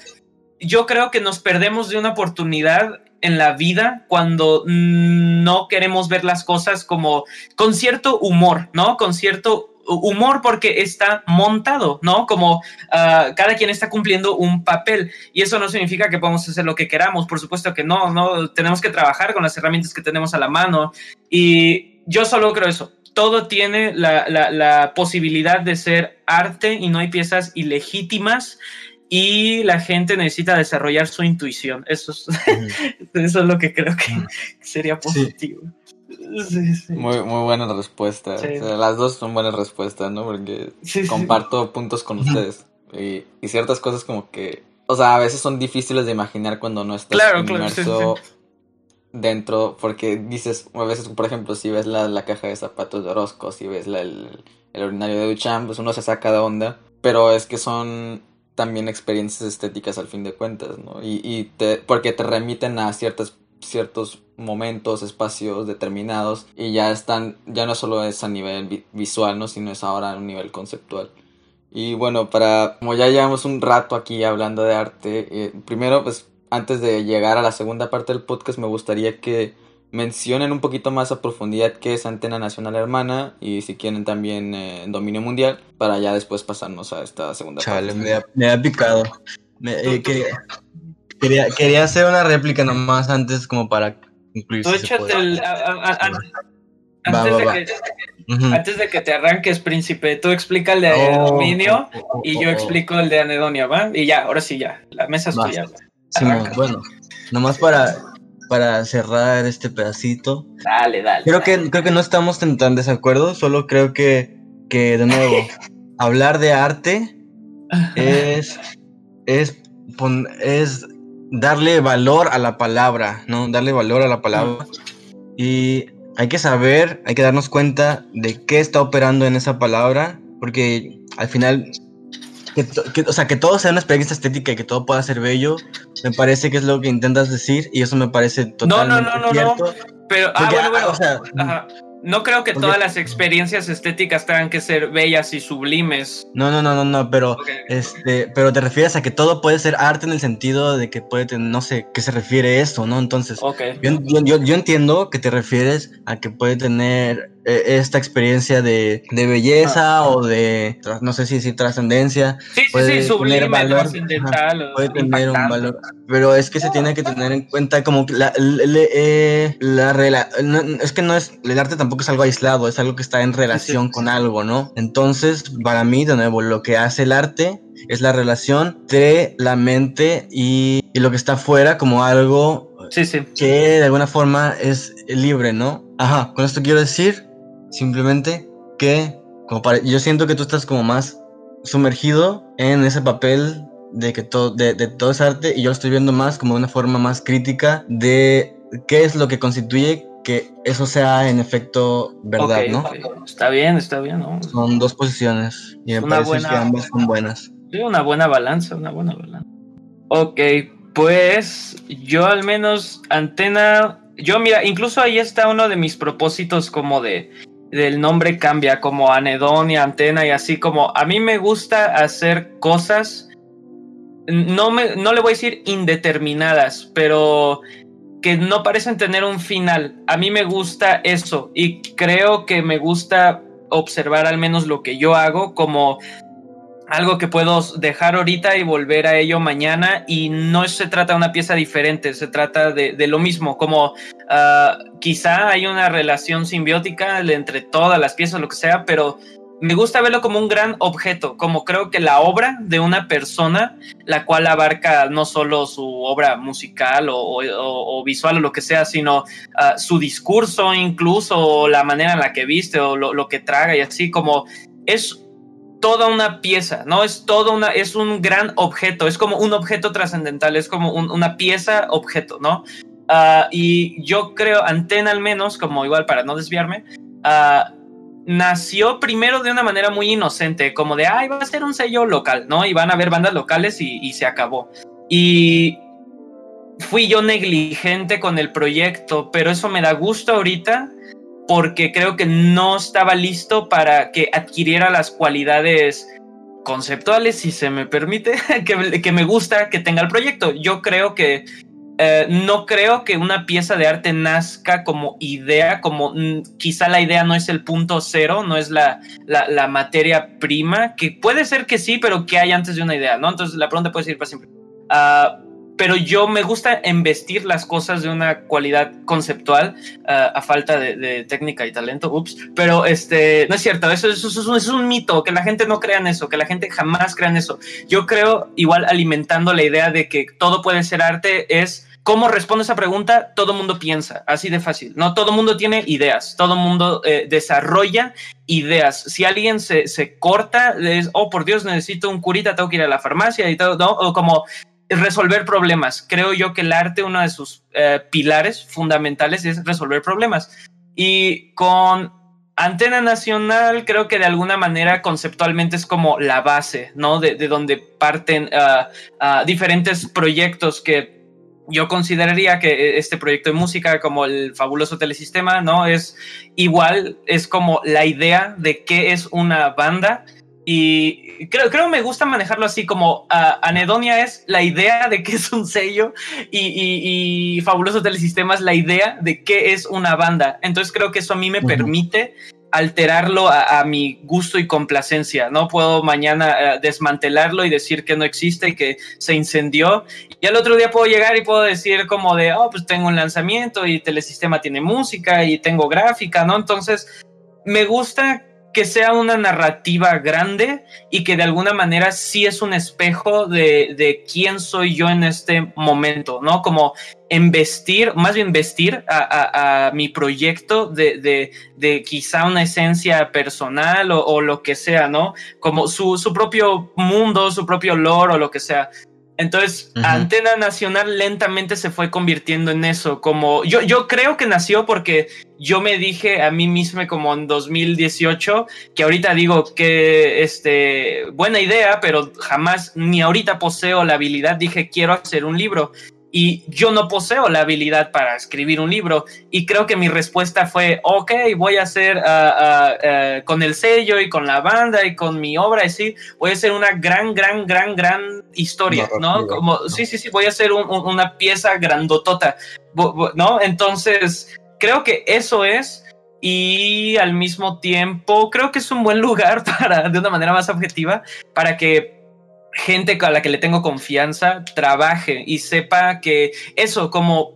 yo creo que nos perdemos de una oportunidad en la vida cuando no queremos ver las cosas como con cierto humor, ¿no? Con cierto humor porque está montado, ¿no? Como ah, cada quien está cumpliendo un papel. Y eso no significa que podamos hacer lo que queramos, por supuesto que no, no, tenemos que trabajar con las herramientas que tenemos a la mano. Y yo solo creo eso, todo tiene la, posibilidad de ser arte y no hay piezas ilegítimas. Y la gente necesita desarrollar su intuición, eso es, eso es lo que creo que sería positivo. Muy, muy buena respuesta. las dos son buenas respuestas, ¿no? Porque comparto puntos con ustedes. Y, ciertas cosas como que, o sea, a veces son difíciles de imaginar cuando no estás inmerso dentro, porque dices, a veces, por ejemplo, si ves la, caja de zapatos de Orozco, si ves el, el urinario de Duchamp, pues uno se saca de onda, pero es que son también experiencias estéticas al fin de cuentas, ¿no? Y, y te, porque te remiten a ciertas ciertos momentos, espacios determinados y ya están, ya no solo es a nivel visual, ¿no? sino es ahora a un nivel conceptual. Y bueno, para, como ya llevamos un rato aquí hablando de arte, eh, primero, pues antes de llegar a la segunda parte del podcast, me gustaría que mencionen un poquito más a profundidad qué es Antena Nacional Hermana y si quieren también eh, Dominio Mundial, para ya después pasarnos a esta segunda parte. Me ha, me ha picado. Me, eh, Quería, hacer una réplica nomás antes como para concluir. Tú si se échate puede. el. a- a- a- Va, antes, va, de va. que, Ujú. antes de que te arranques, príncipe, tú explica el de Oh, aluminio oh, oh, y oh, yo explico el de anedonia, ¿va? Y ya, ahora sí, ya. La mesa es tuya. Bueno, nomás para, para cerrar este pedacito. Dale, dale. Creo dale. que, creo que no estamos en tan desacuerdo, solo creo que, que de nuevo, hablar de arte es, es, pon- es darle valor a la palabra, ¿no? Darle valor a la palabra. Y hay que saber, hay que darnos cuenta de qué está operando en esa palabra, porque al final, que, o sea, que todo sea una experiencia estética y que todo pueda ser bello, me parece que es lo que intentas decir y eso me parece no, totalmente no, no, no. cierto. Pero, ah, Porque, bueno, ah, bueno. o sea, Ajá. No creo que Porque- todas las experiencias estéticas tengan que ser bellas y sublimes. no, no, no, no, no, pero. Este, pero te refieres a que todo puede ser arte en el sentido de que puede tener, no sé, qué se refiere eso, ¿no? Entonces, Ok. yo, yo, yo- entiendo que te refieres a que puede tener esta experiencia de, de belleza o de, no sé si decir trascendencia, Sí, sí, puede sí, tener sublime, valor, trascendental. o puede tener un valor, pero es que se tiene que tener en cuenta como que la, eh, la no, es que no es, el arte tampoco es algo aislado, es algo que está en relación con algo, ¿no? Entonces, para mí, de nuevo, lo que hace el arte es la relación entre la mente y, y lo que está afuera como algo Sí, sí. que de alguna forma es libre, ¿no? Ajá, con esto quiero decir simplemente que como para, yo siento que tú estás como más sumergido en ese papel de que todo, de, de todo es arte y yo lo estoy viendo más como una forma más crítica de qué es lo que constituye que eso sea en efecto verdad, ¿no? Está bien, está bien, ¿no? Son dos posiciones y me Una parece buena- que ambas son buenas. Sí, una buena balanza, una buena balanza. Ok, pues yo al menos antena, yo mira, incluso ahí está uno de mis propósitos como de del nombre cambia, como anedonia, antena y así como a mí me gusta hacer cosas, no me, no le voy a decir indeterminadas, pero que no parecen tener un final. A mí me gusta eso y creo que me gusta observar al menos lo que yo hago como algo que puedo dejar ahorita y volver a ello mañana y no se trata de una pieza diferente, se trata de, de lo mismo, como ah, quizá hay una relación simbiótica entre todas las piezas, lo que sea, pero me gusta verlo como un gran objeto, como creo que la obra de una persona, la cual abarca no solo su obra musical o, o- o visual o lo que sea, sino ah, su discurso incluso, o la manera en la que viste o lo, lo que traga y así como es toda una pieza, ¿no? Es toda una, es un gran objeto, es como un objeto trascendental, es como un- una pieza objeto, ¿no? Ah, y yo creo, Antena al menos, como igual para no desviarme, ah, nació primero de una manera muy inocente, como de, ay, va a ser un sello local, ¿no? Y van a haber bandas locales y, y se acabó. Y fui yo negligente con el proyecto, pero eso me da gusto ahorita porque creo que no estaba listo para que adquiriera las cualidades conceptuales, si se me permite, que, que me gusta que tenga el proyecto. Yo creo que eh, no creo que una pieza de arte nazca como idea, como mm, quizá la idea no es el punto cero, no es la, la, la materia prima, que puede ser que sí, pero que hay antes de una idea, ¿no? Entonces la pregunta puede ser para siempre. Ah, pero yo me gusta embestir las cosas de una cualidad conceptual ah, a falta de, técnica y talento, ups, pero este, no es cierto, eso, eso- eso es un, eso es un mito, que la gente no crea en eso, que la gente jamás crea en eso. Yo creo, igual alimentando la idea de que todo puede ser arte, es cómo respondo esa pregunta, todo mundo piensa, así de fácil, no todo mundo tiene ideas, todo mundo eh, desarrolla ideas. Si alguien se, se corta, es, oh por Dios, necesito un curita, tengo que ir a la farmacia y todo, ¿no? O como resolver problemas. Creo yo que el arte, uno de sus eh, pilares fundamentales es resolver problemas. Y con Antena Nacional, creo que de alguna manera conceptualmente es como la base, ¿no? De, de donde parten uh, uh, diferentes proyectos que yo consideraría que este proyecto de música, como el fabuloso telesistema, ¿no? Es igual, es como la idea de qué es una banda y creo, creo me gusta manejarlo así como uh, Anedonia es la idea de qué es un sello y, y, y, Fabuloso Telesistema es la idea de qué es una banda. Entonces creo que eso a mí me uh -huh. permite alterarlo a, mi gusto y complacencia, ¿no? Puedo mañana eh, desmantelarlo y decir que no existe y que se incendió. Y al otro día puedo llegar y puedo decir como de, oh, pues tengo un lanzamiento y Telesistema tiene música y tengo gráfica, ¿no? Entonces, me gusta que sea una narrativa grande y que de alguna manera sí es un espejo de, de quién soy yo en este momento, ¿no? Como investir, más bien vestir a, mi proyecto de, de, quizá una esencia personal o, lo que sea, ¿no? Como su, su, propio mundo, su propio lore o lo que sea. Entonces, Antena Nacional lentamente se fue convirtiendo en eso, como yo, yo creo que nació porque yo me dije a mí mismo como en 2018, que ahorita digo que este, buena idea, pero jamás ni ahorita poseo la habilidad, dije quiero hacer un libro y yo no poseo la habilidad para escribir un libro y creo que mi respuesta fue, ok, voy a hacer ah, ah, eh, con el sello y con la banda y con mi obra, sí, voy a hacer una gran, gran, gran, gran historia, ¿no? Como, sí, sí, sí, voy a hacer una pieza grandotota, ¿no? Entonces, creo que eso es y al mismo tiempo creo que es un buen lugar para, de una manera más objetiva, para que gente a la que le tengo confianza trabaje y sepa que eso, como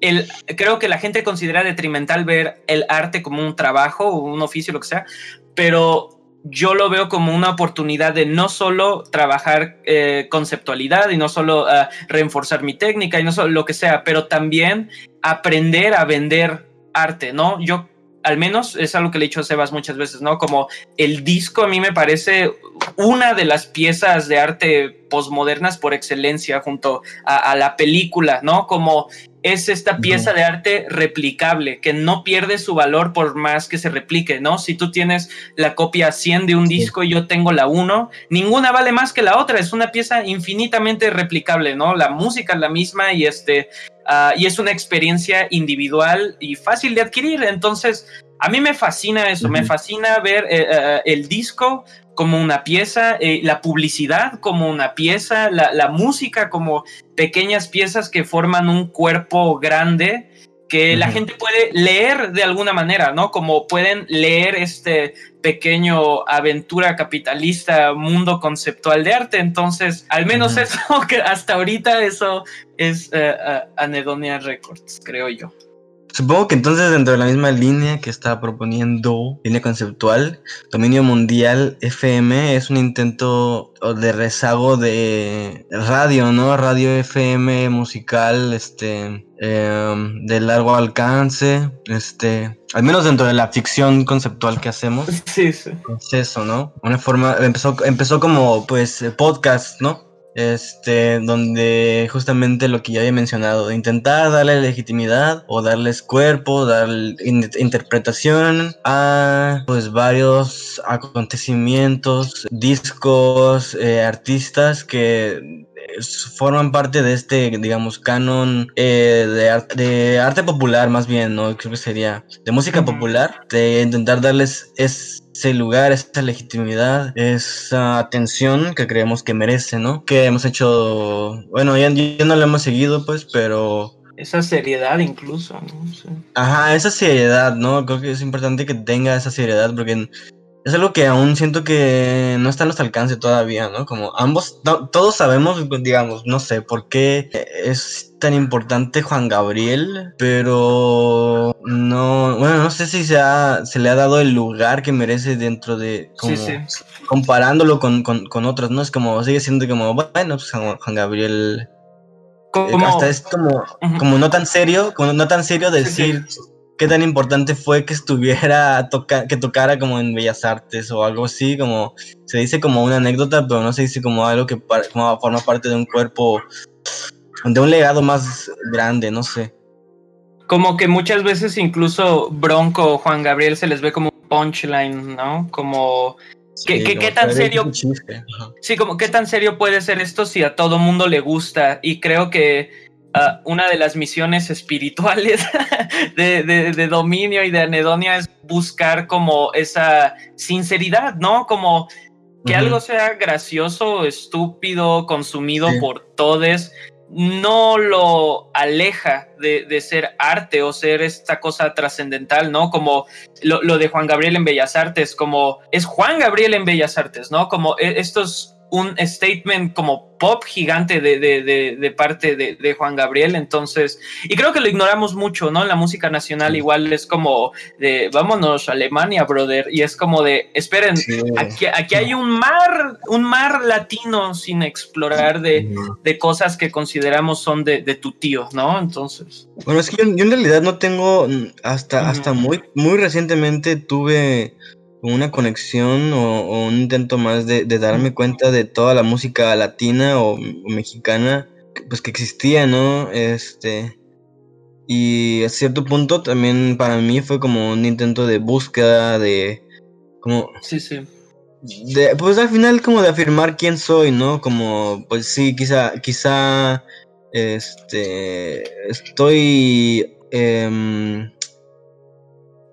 el, creo que la gente considera detrimental ver el arte como un trabajo un oficio, lo que sea, pero yo lo veo como una oportunidad de no solo trabajar eh, conceptualidad y no solo uh, reforzar mi técnica y no solo lo que sea, pero también aprender a vender arte, ¿no? Yo al menos es algo que le he dicho a Sebas muchas veces, ¿no? Como el disco a mí me parece una de las piezas de arte posmodernas por excelencia junto a, la película, ¿no? Como es esta pieza de arte replicable, que no pierde su valor por más que se replique, ¿no? Si tú tienes la copia 100 de un disco y yo tengo la 1, ninguna vale más que la otra, es una pieza infinitamente replicable, ¿no? La música es la misma y este, Ah, y es una experiencia individual y fácil de adquirir. Entonces, a mí me fascina eso, me fascina ver eh, eh, el disco como una pieza, eh, la publicidad como una pieza, la, música como pequeñas piezas que forman un cuerpo grande que la gente puede leer de alguna manera, ¿no? Como pueden leer este pequeño aventura capitalista, mundo conceptual de arte. Entonces, al menos eso, que hasta ahorita eso es uh, Anedonia Records, creo yo. Supongo que entonces dentro de la misma línea que está proponiendo, línea conceptual, Dominio Mundial FM es un intento de rezago de radio, ¿no? Radio FM musical, este, em, de largo alcance, este, al menos dentro de la ficción conceptual que hacemos. Sí, sí. Es eso, ¿no? Una forma, empezó, empezó como, pues, podcast, ¿no? Este, donde justamente lo que ya había mencionado, de intentar darle legitimidad o darles cuerpo, dar interpretación a pues varios acontecimientos, discos, eh, artistas que forman parte de este, digamos, canon eh, de, de, arte popular, más bien, ¿no? Creo que sería de música popular, de intentar darles ese lugar, esa legitimidad, esa atención que creemos que merece, ¿no? Que hemos hecho, bueno, ya, ya no lo hemos seguido, pues, pero esa seriedad incluso, ¿no? Ajá, esa seriedad, ¿no? Creo que es importante que tenga esa seriedad porque es algo que aún siento que no está a nuestro alcance todavía, ¿no? Como ambos, todos sabemos, digamos, no sé por qué es tan importante Juan Gabriel, pero no, bueno, no sé si se, ha, se le ha dado el lugar que merece dentro de, como, sí, sí. comparándolo con, con, otros, ¿no? Es como, sigue siendo como, bueno, pues Juan Gabriel... Como, hasta es como, como no tan serio, como no tan serio decir qué tan importante fue que estuviera, toca que tocara como en Bellas Artes o algo así, como se dice como una anécdota, pero no se dice como algo que forma parte de un cuerpo, de un legado más grande, no sé. Como que muchas veces incluso Bronco o Juan Gabriel se les ve como un punchline, ¿no? Como... ¿Qué, qué, tan serio? Sí, como qué tan serio puede ser esto si a todo mundo le gusta. Y creo que Ah, una de las misiones espirituales de, dominio y de anedonia es buscar como esa sinceridad, ¿no? Como que algo sea gracioso, estúpido, consumido por todos, no lo aleja de, ser arte o ser esta cosa trascendental, ¿no? Como lo, lo, de Juan Gabriel en Bellas Artes, como es Juan Gabriel en Bellas Artes, ¿no? Como e, estos un statement como pop gigante de, de, de, parte de, Juan Gabriel, entonces, y creo que lo ignoramos mucho, ¿no? La música nacional igual es como de, vámonos a Alemania, brother, y es como de, esperen, aquí, aquí, hay un mar, un mar latino sin explorar de, cosas que consideramos son de, tu tío, ¿no? Entonces. Bueno, es que yo, en realidad no tengo, hasta, hasta muy, muy recientemente tuve una conexión o, un intento más de, darme cuenta de toda la música latina o, mexicana pues que existía, ¿no? Este y a cierto punto también para mí fue como un intento de búsqueda de como sí sí de, pues al final como de afirmar quién soy, ¿no? Como pues sí quizá quizá este estoy eh,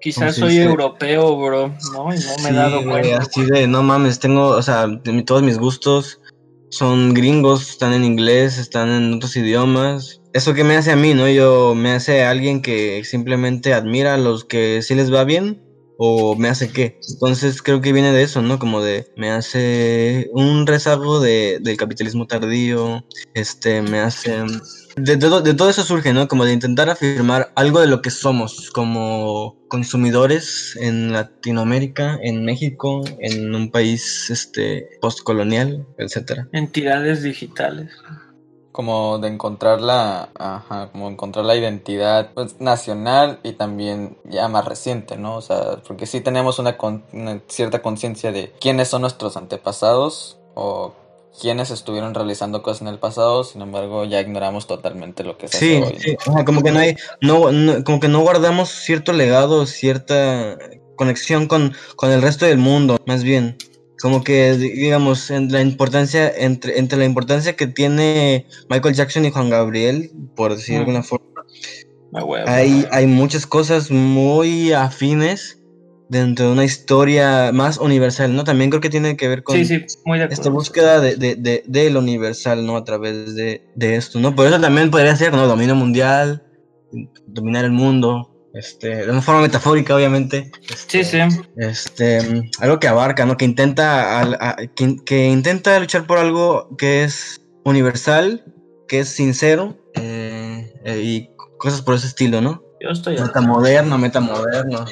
Quizás soy europeo, bro, ¿no? Y no me he dado cuenta. Así de, no mames, tengo, o sea, todos mis gustos son gringos, están en inglés, están en otros idiomas. Eso que me hace a mí, ¿no? Yo me hace a alguien que simplemente admira a los que sí les va bien o me hace qué. Entonces creo que viene de eso, ¿no? Como de me hace un rezago de, del capitalismo tardío, este, me hace de, todo eso surge, ¿no? Como de intentar afirmar algo de lo que somos como consumidores en Latinoamérica, en México, en un país este postcolonial, etcétera. Entidades digitales. Como de encontrar la, ajá, como encontrar la identidad pues, nacional y también ya más reciente, ¿no? O sea, porque sí tenemos una, una cierta conciencia de quiénes son nuestros antepasados o quienes estuvieron realizando cosas en el pasado, sin embargo ya ignoramos totalmente lo que se sí, hace hoy. Sí, como que no hay, no, como que no guardamos cierto legado, cierta conexión con, con el resto del mundo, más bien. Como que, digamos, en la importancia, entre, entre la importancia que tiene Michael Jackson y Juan Gabriel, por decir de alguna forma, hay, hay muchas cosas muy afines dentro de una historia más universal, ¿no? También creo que tiene que ver con esta búsqueda de, de, de, lo universal, ¿no? A través de, esto, ¿no? Por eso también podría ser, ¿no? Dominio mundial, dominar el mundo, este, de una forma metafórica, obviamente. sí, sí. Este, algo que abarca, ¿no? Que intenta, que, intenta luchar por algo que es universal, que es sincero, eh, eh, y cosas por ese estilo, ¿no? Yo estoy... Metamoderno, metamoderno.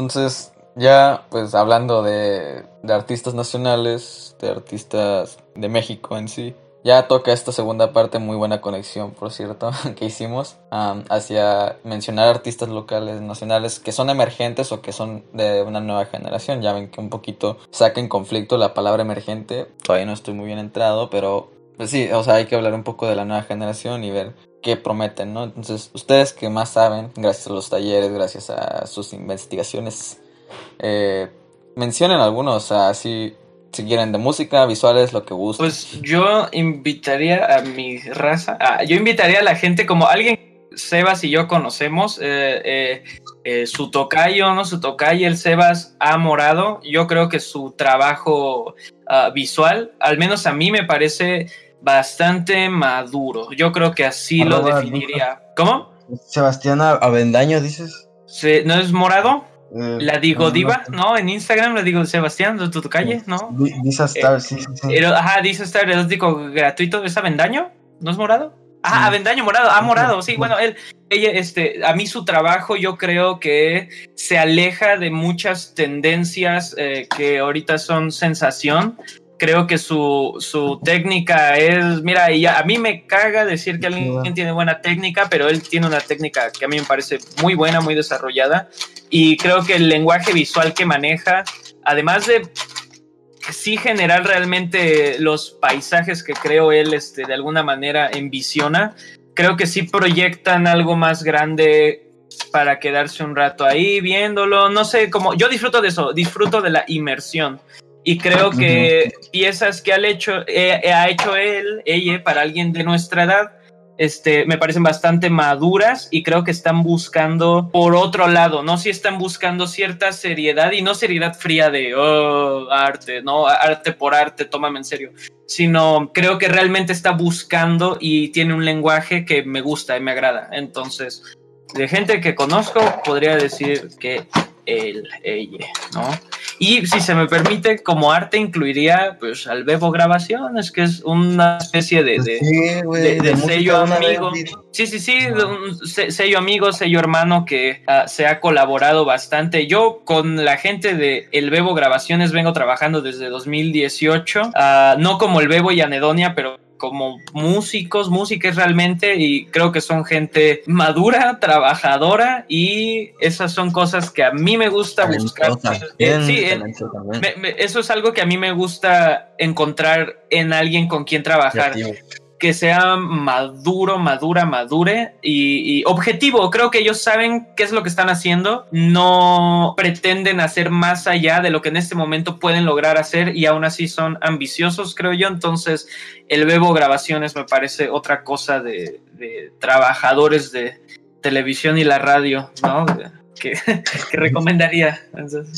Entonces, ya pues hablando de, artistas nacionales, de artistas de México en sí, ya toca esta segunda parte, muy buena conexión, por cierto, que hicimos hacia mencionar artistas locales, nacionales, que son emergentes o que son de una nueva generación. Ya ven que un poquito saca en conflicto la palabra emergente. Todavía no estoy muy bien entrado, pero pues sí, o sea, hay que hablar un poco de la nueva generación y ver que prometen, ¿no? Entonces, ustedes que más saben, gracias a los talleres, gracias a sus investigaciones, eh, mencionen algunos, así si quieren de música, visuales, lo que gusten. Pues yo invitaría a mi raza, yo invitaría a la gente como alguien Sebas y yo conocemos, eh, eh, eh, su tocayo, ¿no? Su tocayo, el Sebas ha morado. Yo creo que su trabajo ah, visual, al menos a mí me parece bastante maduro. Yo creo que así lo definiría. ¿Cómo? Sebastián Avendaño, dices. ¿No es morado? Eh, la digo diva, no, en Instagram le digo Sebastián de tu calle, ¿no? Dice Star, eh, sí, sí, sí. ajá, dice Star, el digo gratuito, ¿es Avendaño? ¿No es morado? Ah, Avendaño, morado, ah, morado, sí, bueno, él, ella, este, a mí su trabajo yo creo que se aleja de muchas tendencias eh, que ahorita son sensación creo que su, su técnica es, mira, y a, mí me caga decir que alguien tiene buena técnica, pero él tiene una técnica que a mí me parece muy buena, muy desarrollada, y creo que el lenguaje visual que maneja, además de sí generar realmente los paisajes que creo él este, de alguna manera envisiona, creo que sí proyectan algo más grande para quedarse un rato ahí viéndolo, no sé, como yo disfruto de eso, disfruto de la inmersión. Y creo que piezas que ha hecho, eh, ha hecho él, ella, para alguien de nuestra edad, este, me parecen bastante maduras y creo que están buscando por otro lado, ¿no? Si están buscando cierta seriedad y no seriedad fría de, oh, arte, ¿no? Arte por arte, tómame en serio, sino creo que realmente está buscando y tiene un lenguaje que me gusta y me agrada. Entonces, de gente que conozco, podría decir que el, ella, ¿no? Y si se me permite, como arte incluiría pues al Bebo Grabaciones, que es una especie de, de, sello amigo. Sí, sí, sí, un sello amigo, sello hermano que ah, se ha colaborado bastante. Yo con la gente de El Bebo Grabaciones vengo trabajando desde 2018, ah, no como el Bebo y Anedonia, pero como músicos, músicas realmente, y creo que son gente madura, trabajadora, y esas son cosas que a mí me gusta buscar. Eh, sí, eso es algo que a mí me gusta encontrar en alguien con quien trabajar que sea maduro, madura, madure y, objetivo. Creo que ellos saben qué es lo que están haciendo, no pretenden hacer más allá de lo que en este momento pueden lograr hacer y aún así son ambiciosos, creo yo. Entonces, el Bebo Grabaciones me parece otra cosa de, trabajadores de televisión y la radio, ¿no? Que, recomendaría.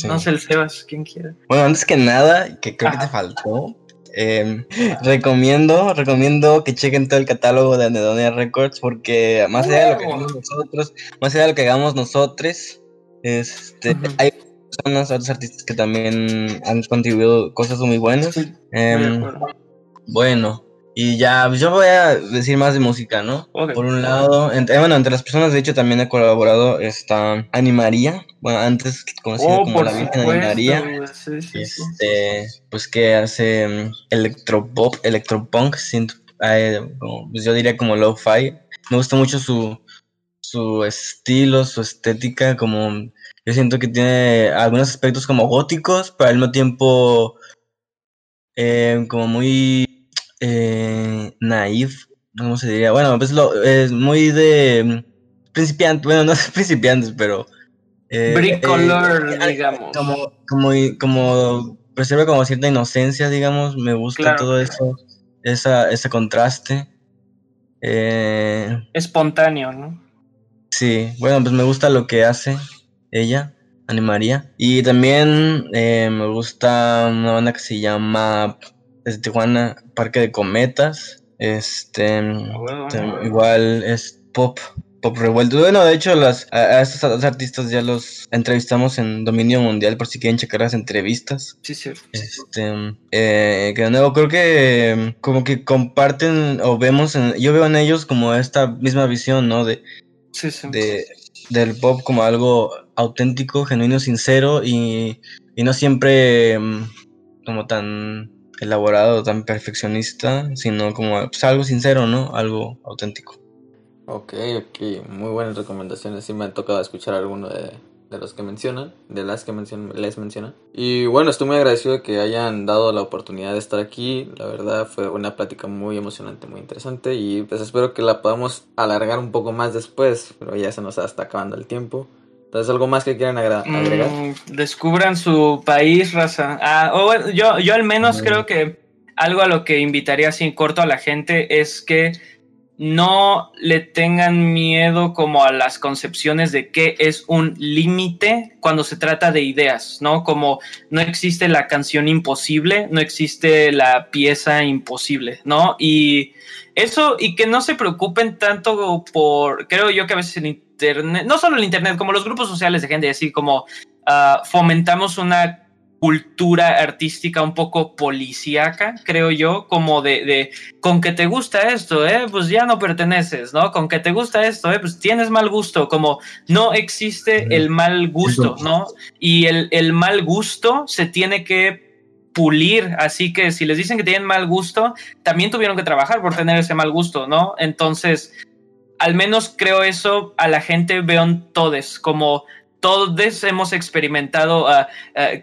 No sé, el Sebas, quien quiera. Bueno, antes que nada, que creo que te faltó, Em, recomiendo, recomiendo que chequen todo el catálogo de Anedonia Records porque más allá de lo que hagamos nosotros, más allá de lo que hagamos nosotros, este, hay personas, otros artistas que también han contribuido cosas muy buenas. Em, bueno, y ya, pues, yo voy a decir más de música, ¿no? Por un lado, entre, bueno, entre las personas, de hecho, también he colaborado está Animaría, bueno, antes conocida oh, como la Virgen Animaría, este, pues que hace um, electropop, electropunk, pues yo diría como lo-fi. Me gusta mucho su, su estilo, su estética, como yo siento que tiene algunos aspectos como góticos, pero al mismo tiempo eh, como muy eh, naif, ¿cómo se diría? Bueno, pues lo, es muy de mm, principiante, bueno, no es principiantes, pero... Eh, Bricolor, eh, digamos. Como, como, como preserva como cierta inocencia, digamos, me gusta todo eso, esa, ese contraste. Eh, Espontáneo, ¿no? Sí, bueno, pues me gusta lo que hace ella, Animaría. Y también eh, me gusta una banda que se llama desde Tijuana, Parque de Cometas. Este, ah, igual es pop, pop revuelto. Bueno, de hecho, las, a, estos artistas ya los entrevistamos en Dominio Mundial por si quieren checar las entrevistas. Sí, sí. Este, eh, que de nuevo, creo que como que comparten o vemos, yo veo en ellos como esta misma visión, ¿no? De, de del pop como algo auténtico, genuino, sincero y, y no siempre mm, como tan elaborado, tan perfeccionista, sino como pues, algo sincero, ¿no? Algo auténtico. Ok, ok, muy buenas recomendaciones. Sí me ha tocado escuchar alguno de, los que mencionan, de las que mencionan, les mencionan. Y bueno, estoy muy agradecido de que hayan dado la oportunidad de estar aquí. La verdad fue una plática muy emocionante, muy interesante y pues espero que la podamos alargar un poco más después, pero ya se nos está acabando el tiempo. Entonces, ¿algo más que quieran agregar? Mm, descubran su país, raza. Ah, yo, yo al menos creo que algo a lo que invitaría así corto a la gente es que no le tengan miedo como a las concepciones de qué es un límite cuando se trata de ideas, ¿no? Como no existe la canción imposible, no existe la pieza imposible, ¿no? Y eso, y que no se preocupen tanto por, creo yo que a veces en Internet, no solo el Internet, como los grupos sociales de gente, así como ah, fomentamos una cultura artística un poco policíaca, creo yo, como de, con que te gusta esto, eh, pues ya no perteneces, ¿no? Con que te gusta esto, eh, pues tienes mal gusto, como no existe el mal gusto, ¿no? Y el, el mal gusto se tiene que pulir, así que si les dicen que tienen mal gusto, también tuvieron que trabajar por tener ese mal gusto, ¿no? Entonces, al menos creo eso a la gente vean todes, como todos hemos experimentado a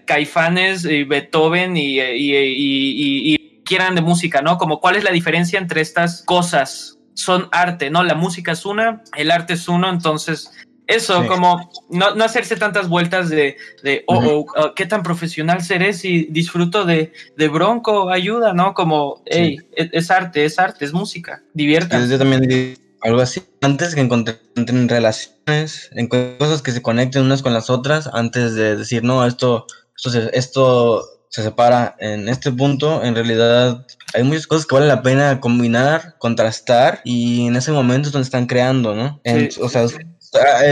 Caifanes y Beethoven y, y, quieran de música, ¿no? Como cuál es la diferencia entre estas cosas. Son arte, ¿no? La música es una, el arte es uno, entonces eso, como no, no, hacerse tantas vueltas de, de oh, oh, oh, qué tan profesional seré si disfruto de, de Bronco, ayuda, ¿no? Como, hey, es, arte, es arte, es música, diviértanse. Yo también algo así. Antes que encuentren relaciones, en cosas que se conecten unas con las otras, antes de decir, no, esto, esto, se, esto se separa en este punto, en realidad hay muchas cosas que vale la pena combinar, contrastar, y en ese momento es donde están creando, ¿no? o sea,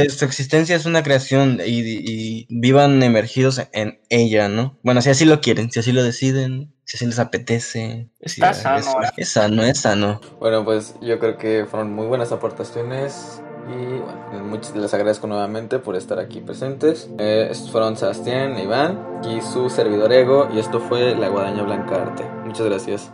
su existencia es una creación y, vivan emergidos en ella, ¿no? Bueno, si así lo quieren, si así lo deciden, si así les apetece. Está sano. Es, sano, es sano. Bueno, pues yo creo que fueron muy buenas aportaciones. Y bueno, muchas les agradezco nuevamente por estar aquí presentes. Eh, estos fueron Sebastián, Iván y su servidor Ego. Y esto fue La Guadaña Blanca Arte. Muchas gracias.